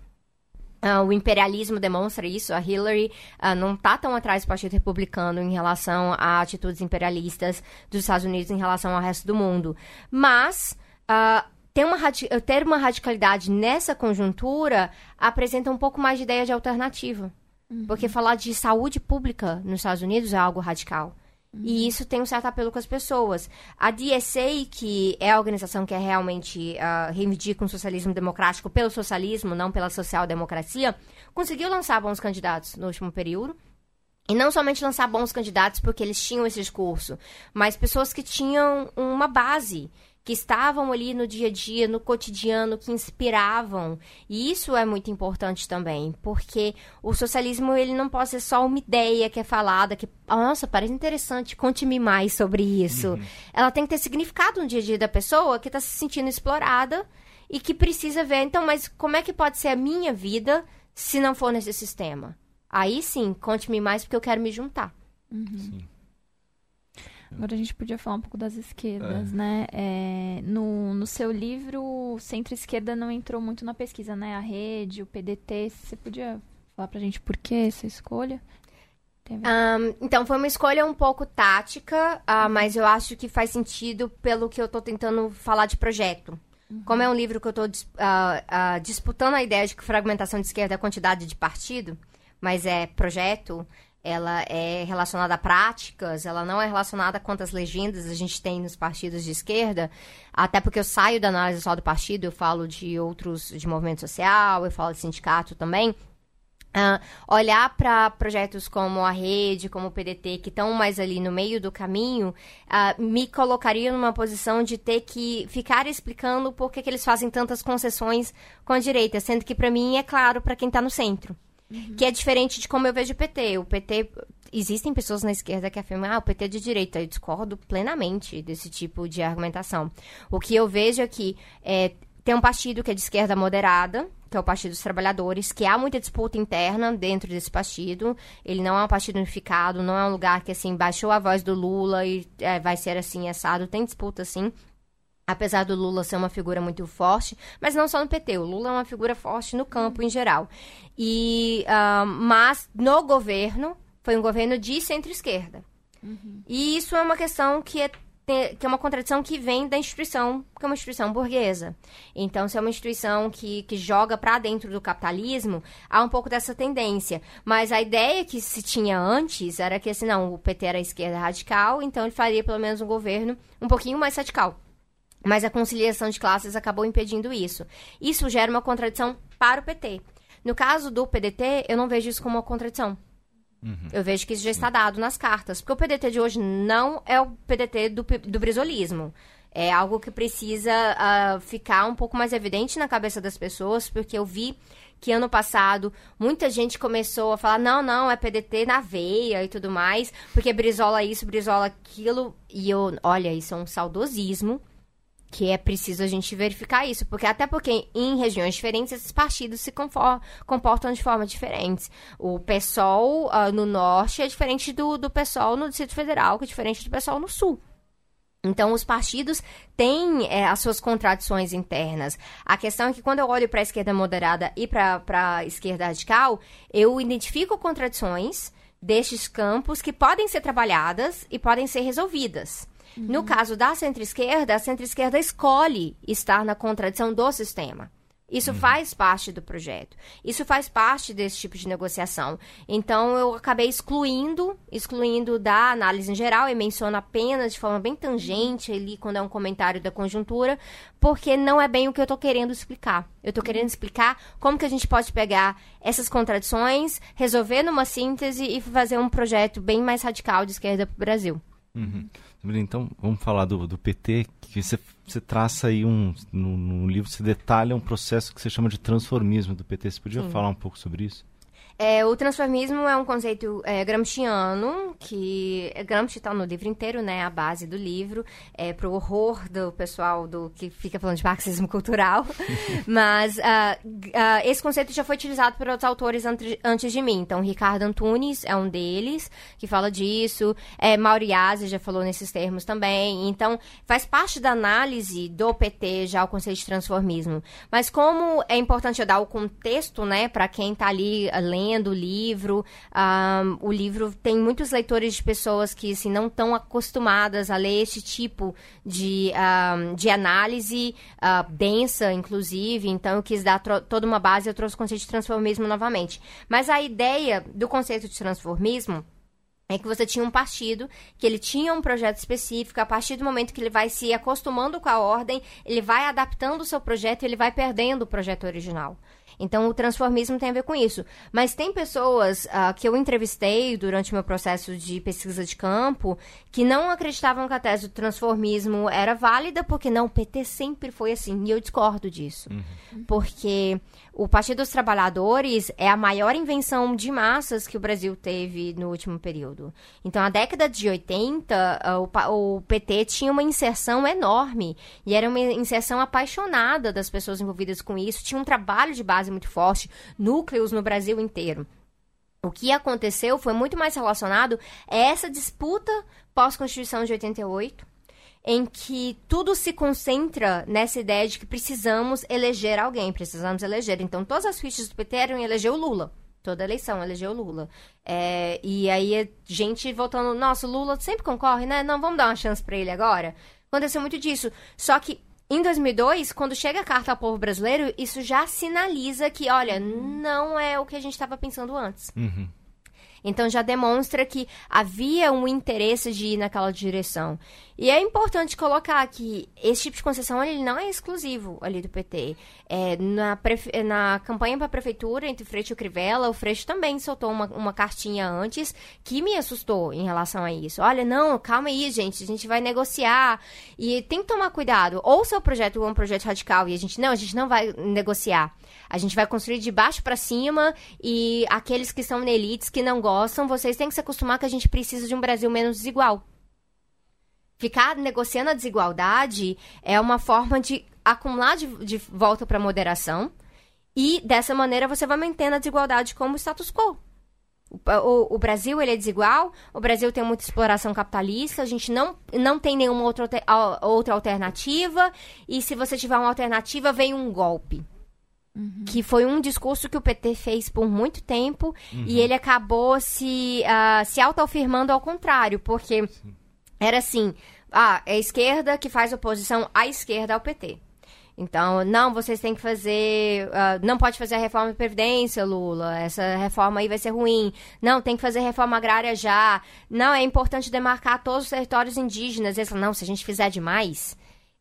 Uh, o imperialismo demonstra isso. A Hillary uh, não está tão atrás do Partido Republicano em relação a atitudes imperialistas dos Estados Unidos em relação ao resto do mundo. Mas uh, ter uma, ter uma radicalidade nessa conjuntura apresenta um pouco mais de ideia de alternativa. Uhum. Porque falar de saúde pública nos Estados Unidos é algo radical. Uhum. E isso tem um certo apelo com as pessoas. A DSA, que é a organização que é realmente uh, reivindica um socialismo democrático pelo socialismo, não pela social-democracia, conseguiu lançar bons candidatos no último período. E não somente lançar bons candidatos porque eles tinham esse discurso, mas pessoas que tinham uma base, que estavam ali no dia a dia, no cotidiano, que inspiravam. E isso é muito importante também, porque o socialismo ele não pode ser só uma ideia que é falada, que, oh, nossa, parece interessante, conte-me mais sobre isso. Uhum. Ela tem que ter significado no dia a dia da pessoa que está se sentindo explorada e que precisa ver, então, mas como é que pode ser a minha vida se não for nesse sistema? Aí sim, conte-me mais porque eu quero me juntar. Uhum. Agora a gente podia falar um pouco das esquerdas, é. né? É, no, no seu livro, centro-esquerda não entrou muito na pesquisa, né? A rede, o PDT. Você podia falar pra gente por que essa escolha? Um, então, foi uma escolha um pouco tática, uh, mas eu acho que faz sentido pelo que eu tô tentando falar de projeto. Uhum. Como é um livro que eu tô uh, uh, disputando a ideia de que fragmentação de esquerda é a quantidade de partido, mas é projeto, ela é relacionada a práticas, ela não é relacionada a quantas legendas a gente tem nos partidos de esquerda, até porque eu saio da análise só do partido, eu falo de outros, de movimento social, eu falo de sindicato também. Uh, olhar para projetos como a rede, como o PDT, que estão mais ali no meio do caminho, uh, me colocaria numa posição de ter que ficar explicando por que, que eles fazem tantas concessões com a direita, sendo que para mim é claro para quem está no centro. Que é diferente de como eu vejo o PT. O PT. Existem pessoas na esquerda que afirmam, ah, o PT é de direita. Eu discordo plenamente desse tipo de argumentação. O que eu vejo é que é, tem um partido que é de esquerda moderada, que é o Partido dos Trabalhadores, que há muita disputa interna dentro desse partido. Ele não é um partido unificado, não é um lugar que, assim, baixou a voz do Lula e é, vai ser assim, assado. Tem disputa, sim apesar do Lula ser uma figura muito forte, mas não só no PT, o Lula é uma figura forte no campo em geral. E, uh, mas no governo, foi um governo de centro-esquerda. Uhum. E isso é uma questão que é, que é uma contradição que vem da instituição, que é uma instituição burguesa. Então, se é uma instituição que, que joga para dentro do capitalismo, há um pouco dessa tendência. Mas a ideia que se tinha antes era que, assim, não, o PT era esquerda radical, então ele faria pelo menos um governo um pouquinho mais radical. Mas a conciliação de classes acabou impedindo isso. Isso gera uma contradição para o PT. No caso do PDT, eu não vejo isso como uma contradição. Uhum. Eu vejo que isso já está dado nas cartas. Porque o PDT de hoje não é o PDT do, do brisolismo. É algo que precisa uh, ficar um pouco mais evidente na cabeça das pessoas, porque eu vi que ano passado muita gente começou a falar: não, não, é PDT na veia e tudo mais, porque brisola isso, brisola aquilo. E eu, olha, isso é um saudosismo que é preciso a gente verificar isso, porque até porque em regiões diferentes esses partidos se comportam de forma diferente. O PSOL uh, no norte é diferente do, do PSOL no Distrito Federal, que é diferente do PSOL no sul. Então, os partidos têm é, as suas contradições internas. A questão é que quando eu olho para a esquerda moderada e para a esquerda radical, eu identifico contradições destes campos que podem ser trabalhadas e podem ser resolvidas. Uhum. No caso da centro-esquerda, a centro-esquerda escolhe estar na contradição do sistema. Isso uhum. faz parte do projeto. Isso faz parte desse tipo de negociação. Então, eu acabei excluindo, excluindo da análise em geral, e menciono apenas de forma bem tangente ali, quando é um comentário da conjuntura, porque não é bem o que eu estou querendo explicar. Eu estou querendo explicar como que a gente pode pegar essas contradições, resolver numa síntese e fazer um projeto bem mais radical de esquerda para o Brasil. Uhum. Então, vamos falar do, do PT, que você, você traça aí um. No, no, livro, você detalha um processo que você chama de transformismo do PT. Você podia Sim. falar um pouco sobre isso? É, o transformismo é um conceito é, gramsciano, que Gramsci está no livro inteiro, né? A base do livro, é pro horror do pessoal do que fica falando de marxismo cultural. Mas uh, uh, esse conceito já foi utilizado por outros autores antes, antes de mim. Então, Ricardo Antunes é um deles, que fala disso. É, Mauriase já falou nesses termos também. Então, faz parte da análise do PT já o conceito de transformismo. Mas como é importante eu dar o contexto, né, para quem está ali lendo lendo o livro. Um, o livro tem muitos leitores de pessoas que assim, não estão acostumadas a ler esse tipo de, um, de análise uh, densa, inclusive. Então, eu quis dar toda uma base, eu trouxe o conceito de transformismo novamente. Mas a ideia do conceito de transformismo é que você tinha um partido que ele tinha um projeto específico, a partir do momento que ele vai se acostumando com a ordem, ele vai adaptando o seu projeto e ele vai perdendo o projeto original. Então, o transformismo tem a ver com isso. Mas tem pessoas uh, que eu entrevistei durante o meu processo de pesquisa de campo que não acreditavam que a tese do transformismo era válida, porque não, o PT sempre foi assim. E eu discordo disso. Uhum. Porque o Partido dos Trabalhadores é a maior invenção de massas que o Brasil teve no último período. Então, na década de 80, ah, o, PT tinha uma inserção enorme. E era uma inserção apaixonada das pessoas envolvidas com isso. Tinha um trabalho de base muito forte, núcleos no Brasil inteiro. O que aconteceu foi muito mais relacionado a essa disputa pós-Constituição de 88 em que tudo se concentra nessa ideia de que precisamos eleger alguém, precisamos eleger. Então, todas as fichas do PT eram eleger o Lula. Toda eleição elegeu o Lula. É, e aí, gente voltando, nossa, o Lula sempre concorre, né? Não, vamos dar uma chance para ele agora. Aconteceu muito disso. Só que em 2002, quando chega a carta ao povo brasileiro, isso já sinaliza que, olha, não é o que a gente estava pensando antes. Uhum. Então já demonstra que havia um interesse de ir naquela direção. E é importante colocar que esse tipo de concessão ele não é exclusivo ali do PT. É, na, prefe... na campanha para a prefeitura entre o Freixo e o Crivella, o Freixo também soltou uma, uma cartinha antes que me assustou em relação a isso. Olha, não, calma aí, gente, a gente vai negociar e tem que tomar cuidado. Ou seu projeto é um projeto radical e a gente não, a gente não vai negociar. A gente vai construir de baixo para cima e aqueles que são elites que não gostam, vocês têm que se acostumar que a gente precisa de um Brasil menos desigual. Ficar negociando a desigualdade é uma forma de acumular de, de volta para moderação. E dessa maneira você vai mantendo a desigualdade como status quo. O, o, o, Brasil ele é desigual, o Brasil tem muita exploração capitalista, a gente não, não tem nenhuma outra, outra alternativa, e se você tiver uma alternativa, vem um golpe. Uhum. Que foi um discurso que o PT fez por muito tempo, uhum. e ele acabou se, uh, se autoafirmando ao contrário, porque Sim. era assim: ah, é a esquerda que faz oposição à esquerda ao PT. Então, não, vocês têm que fazer. Uh, não pode fazer a reforma de Previdência, Lula. Essa reforma aí vai ser ruim. Não, tem que fazer reforma agrária já. Não, é importante demarcar todos os territórios indígenas. Eles falam, não, se a gente fizer demais,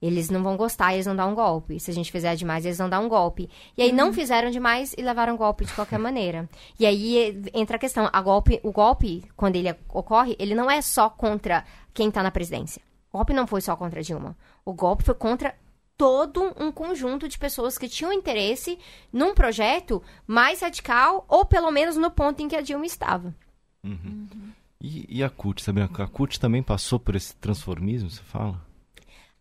eles não vão gostar, eles vão dar um golpe. Se a gente fizer demais, eles vão dar um golpe. E aí uhum. não fizeram demais e levaram golpe de qualquer maneira. E aí entra a questão: a golpe, o golpe, quando ele ocorre, ele não é só contra quem está na presidência. O golpe não foi só contra Dilma. O golpe foi contra todo um conjunto de pessoas que tinham interesse num projeto mais radical, ou pelo menos no ponto em que a Dilma estava. Uhum. Uhum. E, e, a CUT, Sabrina? A CUT também passou por esse transformismo, você fala?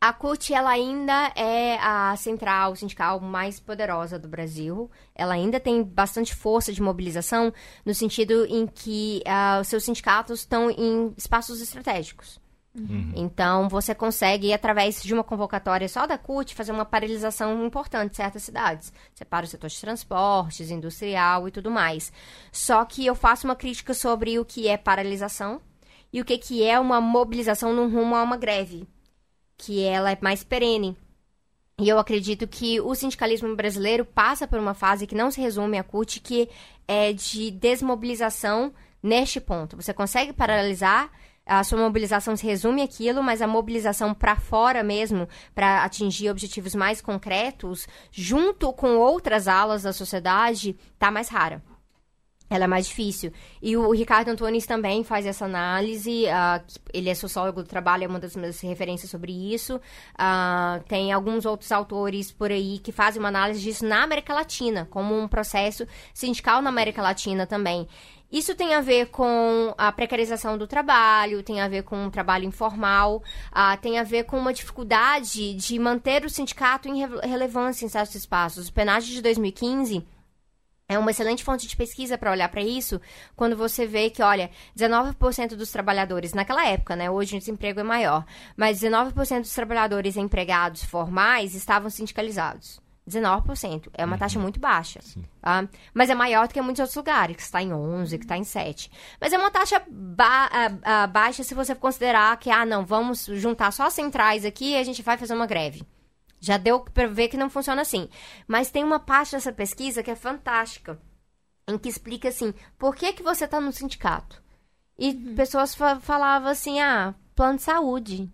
A CUT, ela ainda é a central sindical mais poderosa do Brasil. Ela ainda tem bastante força de mobilização, no sentido em que uh, os seus sindicatos estão em espaços estratégicos. Uhum. Então, você consegue, através de uma convocatória só da CUT, fazer uma paralisação importante em certas cidades. Separa o setor de transportes, industrial e tudo mais. Só que eu faço uma crítica sobre o que é paralisação e o que, que é uma mobilização no rumo a uma greve, que ela é mais perene. E eu acredito que o sindicalismo brasileiro passa por uma fase que não se resume à CUT, que é de desmobilização neste ponto. Você consegue paralisar a sua mobilização se resume aquilo, mas a mobilização para fora mesmo, para atingir objetivos mais concretos, junto com outras alas da sociedade, tá mais rara. Ela é mais difícil. E o Ricardo Antunes também faz essa análise. Uh, ele é sociólogo do trabalho, é uma das minhas referências sobre isso. Uh, tem alguns outros autores por aí que fazem uma análise disso na América Latina, como um processo sindical na América Latina também. Isso tem a ver com a precarização do trabalho, tem a ver com o trabalho informal, uh, tem a ver com uma dificuldade de manter o sindicato em relevância em certos espaços. O PNAD de 2015 é uma excelente fonte de pesquisa para olhar para isso, quando você vê que, olha, 19% dos trabalhadores, naquela época, né, hoje o desemprego é maior, mas 19% dos trabalhadores empregados formais estavam sindicalizados. 19%. É uma uhum. taxa muito baixa. Tá? Mas é maior do que em muitos outros lugares, que está em 11%, que está em 7%. Mas é uma taxa ba baixa se você considerar que, ah, não, vamos juntar só as centrais aqui e a gente vai fazer uma greve. Já deu para ver que não funciona assim. Mas tem uma parte dessa pesquisa que é fantástica, em que explica assim, por que, que você está no sindicato? E uhum. pessoas fa falavam assim, ah, plano de saúde.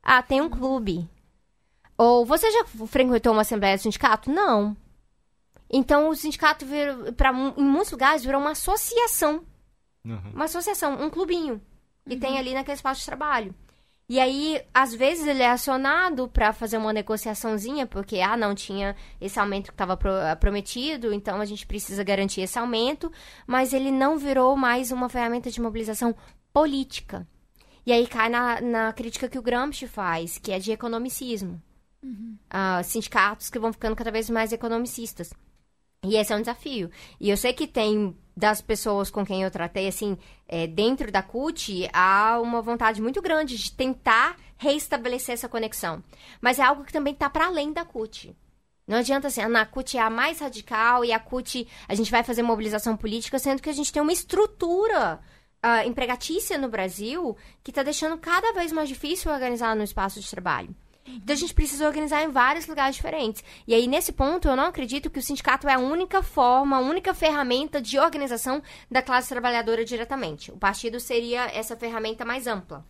Ah, tem um clube. Ou você já frequentou uma assembleia de sindicato? Não. Então o sindicato, virou, pra, em muitos lugares, virou uma associação. Uhum. Uma associação, um clubinho. Que tem ali naquele espaço de trabalho. E aí, às vezes, ele é acionado para fazer uma negociaçãozinha, porque, ah, não tinha esse aumento que estava pro, prometido, então a gente precisa garantir esse aumento, mas ele não virou mais uma ferramenta de mobilização política. E aí cai na, na crítica que o Gramsci faz, que é de economicismo. Ah, sindicatos que vão ficando cada vez mais economicistas. E esse é um desafio. E eu sei que tem das pessoas com quem eu tratei, assim, é, dentro da CUT, há uma vontade muito grande de tentar reestabelecer essa conexão. Mas é algo que também está para além da CUT. Não adianta assim, na CUT é a mais radical e a CUT a gente vai fazer mobilização política, sendo que a gente tem uma estrutura ah, empregatícia no Brasil que está deixando cada vez mais difícil organizar no espaço de trabalho. Então a gente precisa organizar em vários lugares diferentes. E aí, nesse ponto, eu não acredito que o sindicato é a única forma, a única ferramenta de organização da classe trabalhadora diretamente. O partido seria essa ferramenta mais ampla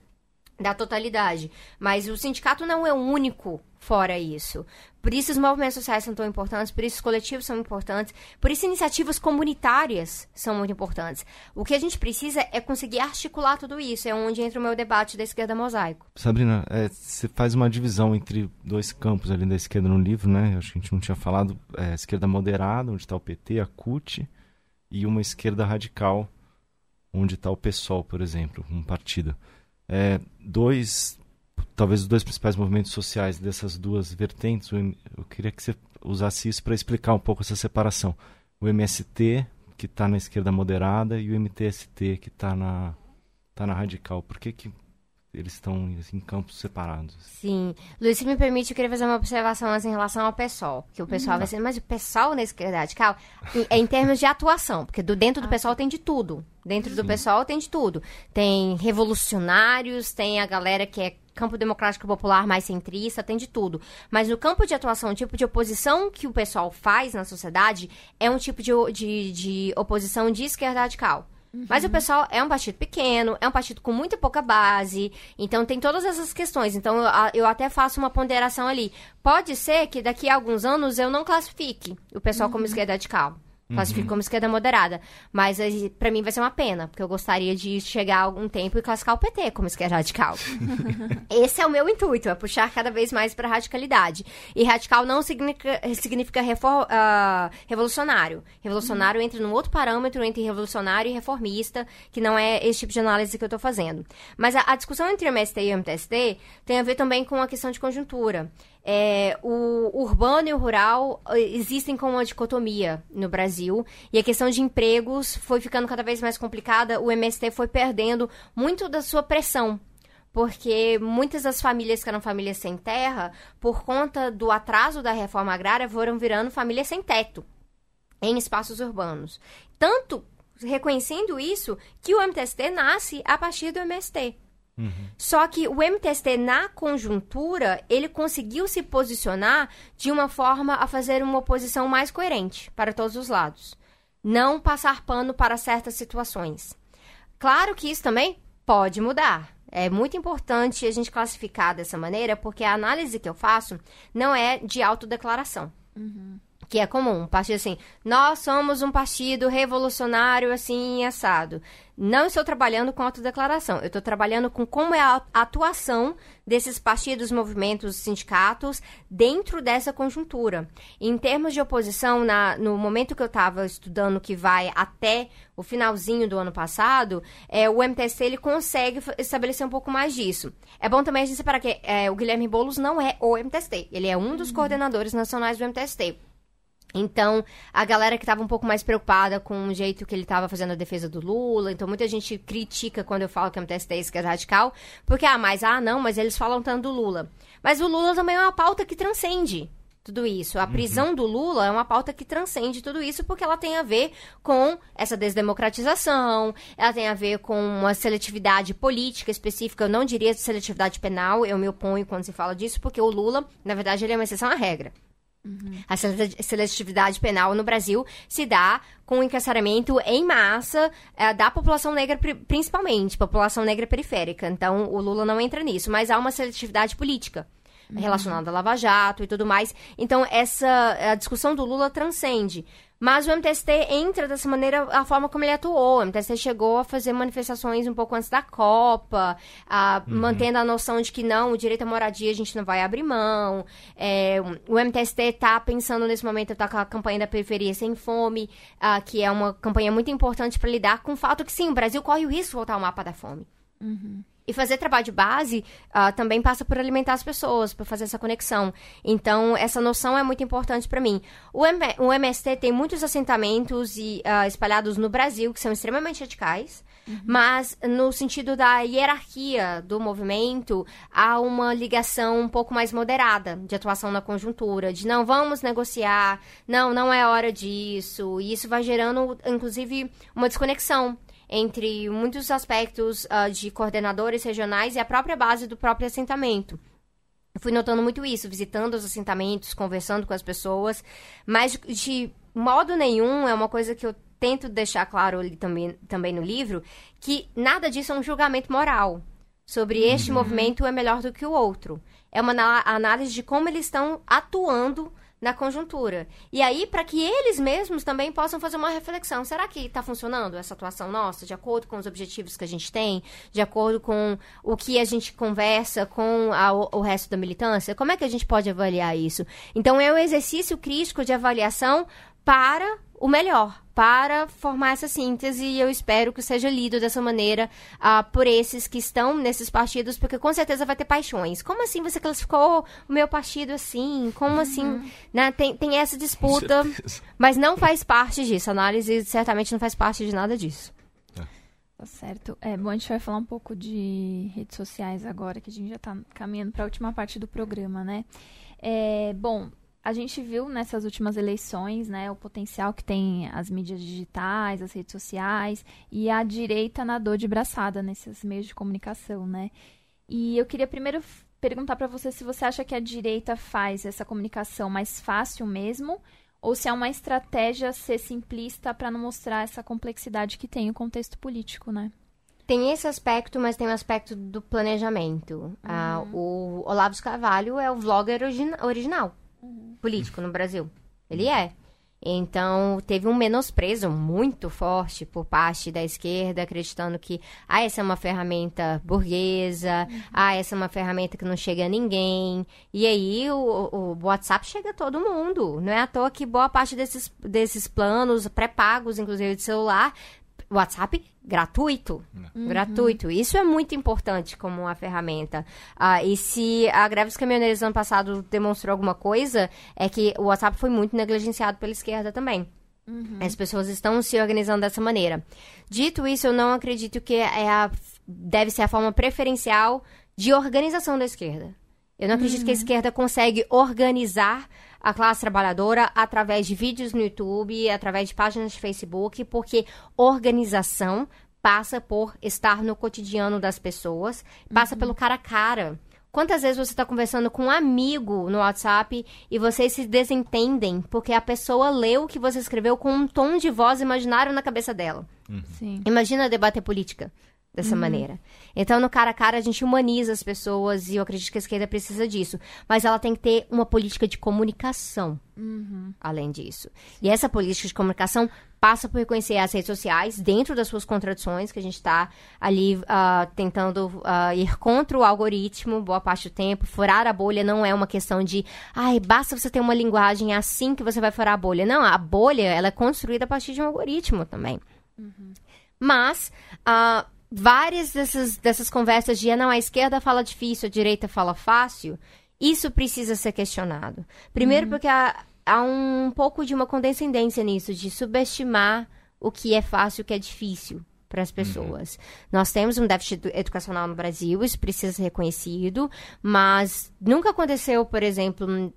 da totalidade. Mas o sindicato não é o único fora isso. Por isso os movimentos sociais são tão importantes, por isso os coletivos são importantes, por isso iniciativas comunitárias são muito importantes. O que a gente precisa é conseguir articular tudo isso, é onde entra o meu debate da esquerda mosaico. Sabrina, é, você faz uma divisão entre dois campos ali da esquerda no livro, né? Acho que a gente não tinha falado. É, esquerda moderada, onde está o PT, a CUT, e uma esquerda radical, onde está o PSOL, por exemplo, um partido. É, dois talvez os dois principais movimentos sociais dessas duas vertentes, eu queria que você usasse isso para explicar um pouco essa separação. O MST, que está na esquerda moderada, e o MTST, que está na, tá na radical. Por que, que eles estão assim, em campos separados? Sim. Luiz, se me permite, eu queria fazer uma observação assim, em relação ao PSOL. Que o pessoal hum. vai ser, mas o PSOL na esquerda radical é em termos de atuação, porque do, dentro do ah. PSOL tem de tudo. Dentro Sim. do PSOL tem de tudo. Tem revolucionários, tem a galera que é campo democrático popular mais centrista, tem de tudo. Mas no campo de atuação, o tipo de oposição que o pessoal faz na sociedade é um tipo de, de, de oposição de esquerda radical. Uhum. Mas o pessoal é um partido pequeno, é um partido com muito pouca base, então tem todas essas questões. Então eu, eu até faço uma ponderação ali. Pode ser que daqui a alguns anos eu não classifique o pessoal uhum. como esquerda radical. Classifico uhum. como esquerda moderada. Mas para mim vai ser uma pena, porque eu gostaria de chegar algum tempo e classificar o PT como esquerda radical. Esse é o meu intuito, é puxar cada vez mais para radicalidade. E radical não significa, significa refor, uh, revolucionário. Revolucionário uhum. entra num outro parâmetro entre revolucionário e reformista, que não é esse tipo de análise que eu estou fazendo. Mas a, a discussão entre o MST e o MTST tem a ver também com a questão de conjuntura. É, o urbano e o rural eh, existem como uma dicotomia no Brasil e a questão de empregos foi ficando cada vez mais complicada. O MST foi perdendo muito da sua pressão porque muitas das famílias que eram famílias sem terra, por conta do atraso da reforma agrária, foram virando famílias sem teto em espaços urbanos. Tanto reconhecendo isso que o MTST nasce a partir do MST. Uhum. Só que o MTST, na conjuntura, ele conseguiu se posicionar de uma forma a fazer uma oposição mais coerente para todos os lados. Não passar pano para certas situações. Claro que isso também pode mudar. É muito importante a gente classificar dessa maneira, porque a análise que eu faço não é de autodeclaração. Uhum que é comum, um partido assim, nós somos um partido revolucionário assim assado. Não estou trabalhando com autodeclaração, eu estou trabalhando com como é a atuação desses partidos, movimentos, sindicatos dentro dessa conjuntura. Em termos de oposição, na, no momento que eu estava estudando, que vai até o finalzinho do ano passado, é, o MTST ele consegue estabelecer um pouco mais disso. É bom também a gente separar que é, o Guilherme Boulos não é o MTST, ele é um dos uhum. coordenadores nacionais do MTST. Então, a galera que estava um pouco mais preocupada com o jeito que ele estava fazendo a defesa do Lula, então muita gente critica quando eu falo que a MTST é esquerda radical, porque, ah, mas, ah, não, mas eles falam tanto do Lula. Mas o Lula também é uma pauta que transcende tudo isso. A uhum. prisão do Lula é uma pauta que transcende tudo isso porque ela tem a ver com essa desdemocratização, ela tem a ver com uma seletividade política específica. Eu não diria seletividade penal, eu me oponho quando se fala disso, porque o Lula, na verdade, ele é uma exceção à regra. Uhum. A seletividade penal no Brasil se dá com o encarceramento em massa é, da população negra, principalmente, população negra periférica. Então, o Lula não entra nisso, mas há uma seletividade política. relacionado à Lava Jato e tudo mais. Então, essa a discussão do Lula transcende. Mas o MTST entra dessa maneira a forma como ele atuou. O MTST chegou a fazer manifestações um pouco antes da Copa, a, uhum. mantendo a noção de que não, o direito à moradia a gente não vai abrir mão. É, o MTST está pensando nesse momento, está com a campanha da periferia sem fome, uh, que é uma campanha muito importante para lidar com o fato que sim, o Brasil corre o risco de voltar ao mapa da fome. Uhum. E fazer trabalho de base uh, também passa por alimentar as pessoas, por fazer essa conexão. Então, essa noção é muito importante para mim. O, M o MST tem muitos assentamentos e, uh, espalhados no Brasil que são extremamente radicais. Uhum. Mas, no sentido da hierarquia do movimento, há uma ligação um pouco mais moderada de atuação na conjuntura, de não vamos negociar, não, não é hora disso. E isso vai gerando, inclusive, uma desconexão entre muitos aspectos uh, de coordenadores regionais e a própria base do próprio assentamento. Eu fui notando muito isso, visitando os assentamentos, conversando com as pessoas, mas de modo nenhum é uma coisa que eu tento deixar claro ali também, também no livro, que nada disso é um julgamento moral sobre este uhum. movimento é melhor do que o outro. É uma análise de como eles estão atuando na conjuntura. E aí, para que eles mesmos também possam fazer uma reflexão: será que está funcionando essa atuação nossa, de acordo com os objetivos que a gente tem, de acordo com o que a gente conversa com a, o resto da militância? Como é que a gente pode avaliar isso? Então, é um exercício crítico de avaliação para o melhor para formar essa síntese e eu espero que seja lido dessa maneira uh, por esses que estão nesses partidos, porque com certeza vai ter paixões. Como assim você classificou o meu partido assim? Como uhum. assim? Né? Tem, tem essa disputa, mas não faz parte disso. A análise certamente não faz parte de nada disso. É. Tá certo. É, bom, a gente vai falar um pouco de redes sociais agora, que a gente já está caminhando para a última parte do programa, né? É, bom, a gente viu nessas últimas eleições, né, o potencial que tem as mídias digitais, as redes sociais e a direita nadou de braçada nesses meios de comunicação, né? E eu queria primeiro perguntar para você se você acha que a direita faz essa comunicação mais fácil mesmo ou se é uma estratégia ser simplista para não mostrar essa complexidade que tem o contexto político, né? Tem esse aspecto, mas tem o um aspecto do planejamento. Ah, uhum. Ah, o Olavo Carvalho é o vlogger origi original político no Brasil. Ele é. Então, teve um menosprezo muito forte por parte da esquerda, acreditando que, ah, essa é uma ferramenta burguesa, uhum. ah, essa é uma ferramenta que não chega a ninguém. E aí, o, o WhatsApp chega a todo mundo. Não é à toa que boa parte desses, desses planos, pré-pagos, inclusive de celular, WhatsApp gratuito. Uhum. Gratuito. Isso é muito importante como uma ferramenta. Ah, e se a greve dos caminhoneiros ano passado demonstrou alguma coisa, é que o WhatsApp foi muito negligenciado pela esquerda também. Uhum. As pessoas estão se organizando dessa maneira. Dito isso, eu não acredito que é a, deve ser a forma preferencial de organização da esquerda. Eu não acredito uhum. que a uhum. esquerda consegue organizar a classe trabalhadora através de vídeos no YouTube, através de páginas de Facebook, porque organização passa por estar no cotidiano das pessoas, passa uhum. pelo cara a cara. Quantas vezes você está conversando com um amigo no WhatsApp e vocês se desentendem porque a pessoa leu o que você escreveu com um tom de voz imaginário na cabeça dela? Uhum. Imagina debater política dessa uhum. maneira. Então, no cara a cara, a gente humaniza as pessoas e eu acredito que a esquerda precisa disso. Mas ela tem que ter uma política de comunicação, uhum. além disso. E essa política de comunicação passa por reconhecer as redes sociais dentro das suas contradições, que a gente está ali uh, tentando uh, ir contra o algoritmo boa parte do tempo. Furar a bolha não é uma questão de, ai, basta você ter uma linguagem assim que você vai furar a bolha. Não, a bolha ela é construída a partir de um algoritmo também. Uhum. Mas, uh, várias dessas, dessas conversas de ah, não, a esquerda fala difícil, a direita fala fácil, isso precisa ser questionado. Primeiro uhum. porque há, há um pouco de uma condescendência nisso, de subestimar o que é fácil e o que é difícil para as uhum. pessoas. Uhum. Nós temos um déficit educacional no Brasil, isso precisa ser reconhecido, mas nunca aconteceu, por exemplo,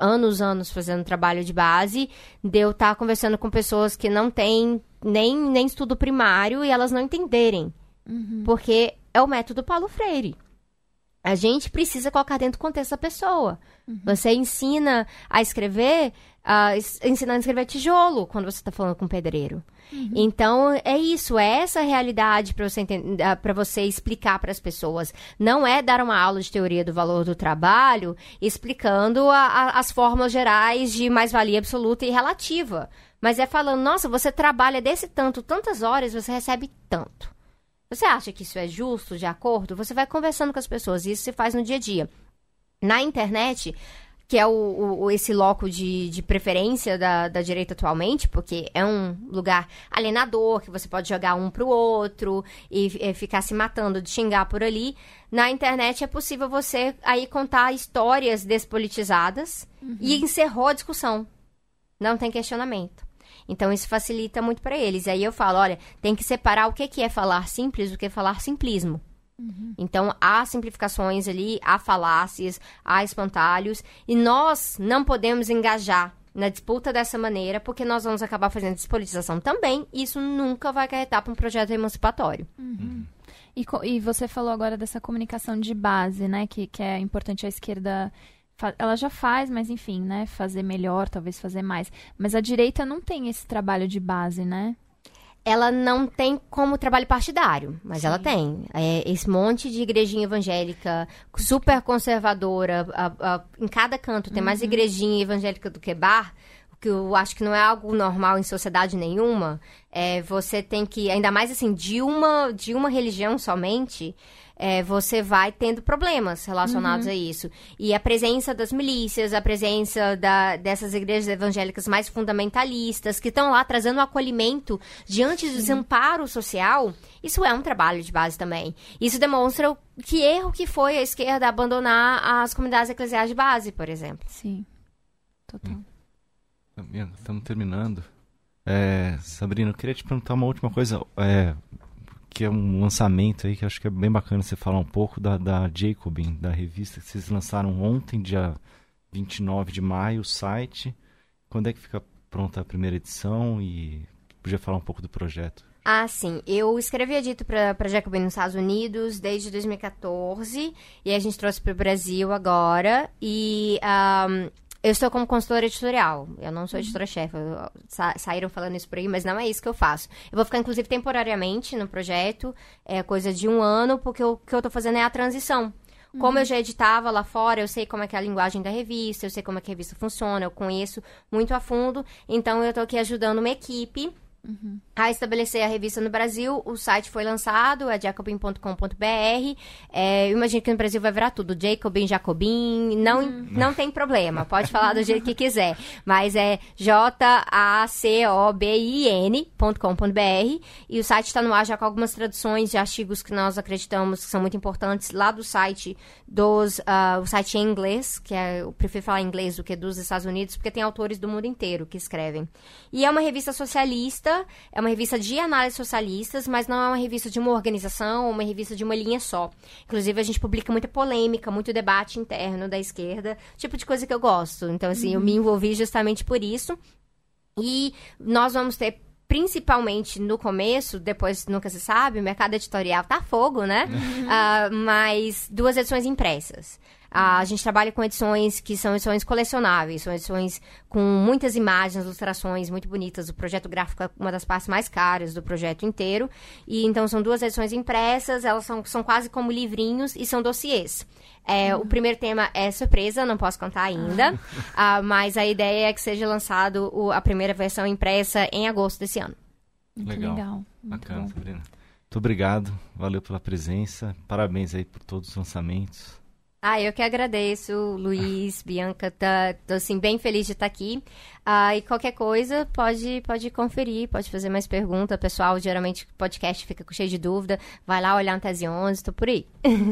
anos, anos fazendo trabalho de base, de eu estar conversando com pessoas que não têm nem, nem estudo primário e elas não entenderem Uhum. Porque é o método Paulo Freire. A gente precisa colocar dentro do contexto da pessoa. Uhum. Você ensina a escrever, uh, ensinando a escrever tijolo quando você está falando com um pedreiro. Uhum. Então, é isso, é essa realidade para você, você explicar para as pessoas. Não é dar uma aula de teoria do valor do trabalho explicando a, a, as fórmulas gerais de mais-valia absoluta e relativa. Mas é falando, nossa, você trabalha desse tanto, tantas horas, você recebe tanto. Você acha que isso é justo, de acordo? Você vai conversando com as pessoas, isso se faz no dia a dia. Na internet, que é o, o, esse loco de, de preferência da, da direita atualmente, porque é um lugar alienador, que você pode jogar um pro outro e, e, ficar se matando de xingar por ali. Na internet é possível você aí contar histórias despolitizadas uhum. e encerrou a discussão. Não tem questionamento. Então isso facilita muito para eles. Aí eu falo, olha, tem que separar o que, que é falar simples do que é falar simplismo. Uhum. Então, há simplificações ali, há falácias, há espantalhos, e nós não podemos engajar na disputa dessa maneira, porque nós vamos acabar fazendo despolitização também, e isso nunca vai acarretar para um projeto emancipatório. Uhum. E, e, você falou agora dessa comunicação de base, né, que, que é importante a esquerda ela já faz, mas enfim, né? Fazer melhor, talvez fazer mais. Mas a direita não tem esse trabalho de base, né? Ela não tem como trabalho partidário, mas Sim. ela tem. É, esse monte de igrejinha evangélica super conservadora, a, a, em cada canto tem uhum. mais igrejinha evangélica do que bar, o que eu acho que não é algo normal em sociedade nenhuma. É, você tem que, ainda mais assim, de uma, de uma religião somente, é, você vai tendo problemas relacionados uhum. a isso. E a presença das milícias, a presença da, dessas igrejas evangélicas mais fundamentalistas, que estão lá trazendo acolhimento diante do desamparo social, isso é um trabalho de base também. Isso demonstra que erro que foi a esquerda abandonar as comunidades eclesiais de base, por exemplo. Sim, total. Estamos terminando. É, Sabrina, eu queria te perguntar uma última coisa. É, que é um lançamento aí que acho que é bem bacana você falar um pouco da, da Jacobin, da revista que vocês lançaram ontem, dia 29 de maio, o site. Quando é que fica pronta a primeira edição e podia falar um pouco do projeto? Ah, sim. Eu escrevi dito para Jacobin nos Estados Unidos desde 2014 e a gente trouxe para o Brasil agora. E um, eu estou como consultora editorial. Eu não sou uhum. editora-chefe. Sa saíram falando isso por aí, mas não é isso que eu faço. Eu vou ficar, inclusive, temporariamente no projeto. É coisa de um ano, porque o que eu estou fazendo é a transição. Como eu uhum. já editava lá fora, eu sei como é que é a linguagem da revista, eu sei como é que a revista funciona, eu conheço muito a fundo. Então, eu estou aqui ajudando uma equipe Uhum. A estabelecer a revista no Brasil, o site foi lançado, é jacobin.com.br. É, eu imagino que no Brasil vai virar tudo, Jacobin, Jacobin, não, uhum. não tem problema, pode falar do jeito que quiser. Mas é J-A-C-O-B-I-N.com.br e o site está no ar já com algumas traduções de artigos que nós acreditamos que são muito importantes lá do site dos uh, o site em inglês, que é, eu prefiro falar inglês do que dos Estados Unidos, porque tem autores do mundo inteiro que escrevem. E é uma revista socialista, é uma revista de análises socialistas, mas não é uma revista de uma organização, uma revista de uma linha só. Inclusive, a gente publica muita polêmica, muito debate interno da esquerda, tipo de coisa que eu gosto. Então, assim, uhum. eu me envolvi justamente por isso. E nós vamos ter principalmente no começo, depois nunca se sabe, o mercado editorial tá fogo, né? Uhum. Uh, mas duas edições impressas. A gente trabalha com edições que são edições colecionáveis, são edições com muitas imagens, ilustrações muito bonitas. O projeto gráfico é uma das partes mais caras do projeto inteiro. E então são duas edições impressas, elas são, são quase como livrinhos e são dossiês. É, uhum. O primeiro tema é surpresa, não posso contar ainda. uh, mas a ideia é que seja lançado o, a primeira versão impressa em agosto desse ano. Muito legal. legal. Bacana, Sabrina. Muito obrigado, valeu pela presença. Parabéns aí por todos os lançamentos. Ah, eu que agradeço, Luiz, Bianca, tá, tô assim bem feliz de estar aqui. Ah, e qualquer coisa, pode pode conferir, pode fazer mais pergunta, pessoal, geralmente podcast fica cheio de dúvida, vai lá olhar no Tese 11, tô por aí.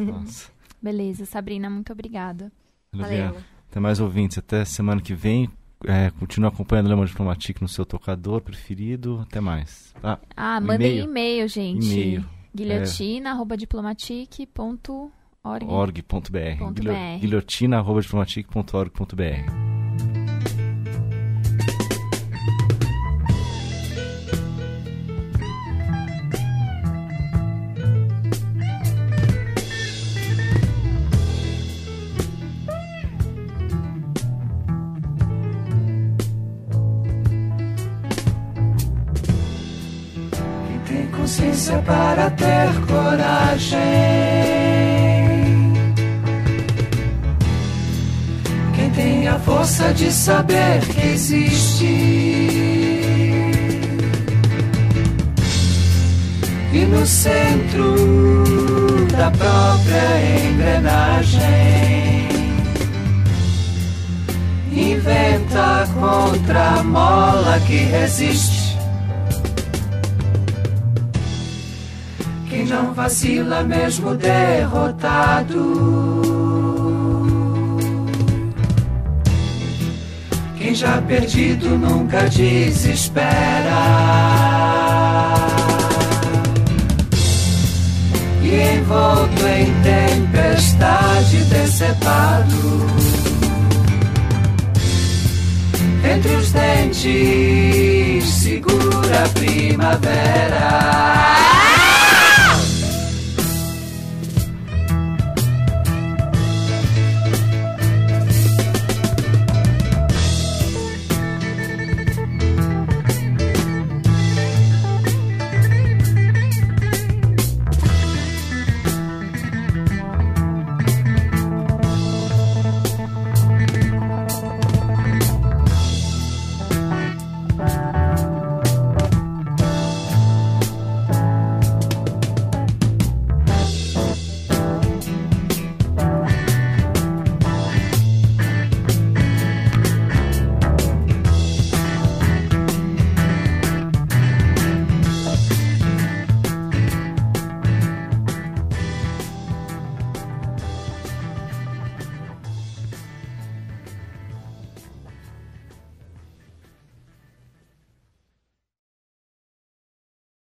Nossa. Beleza, Sabrina, muito obrigada. Valeu. Até mais ouvintes, até semana que vem. É, continua acompanhando o Lema Diplomatique no seu tocador preferido. Até mais. Ah, ah mandem e-mail, gente. E-mail. guilhotina.diplomatique.org org.br. guilhotina.org.br. Tem consciência para ter coragem. A força de saber que existe. e no centro da própria engrenagem inventa contra a mola que resiste. Quem não vacila mesmo derrotado. Já perdido nunca desespera e envolto em tempestade decepado. Entre os dentes segura a primavera.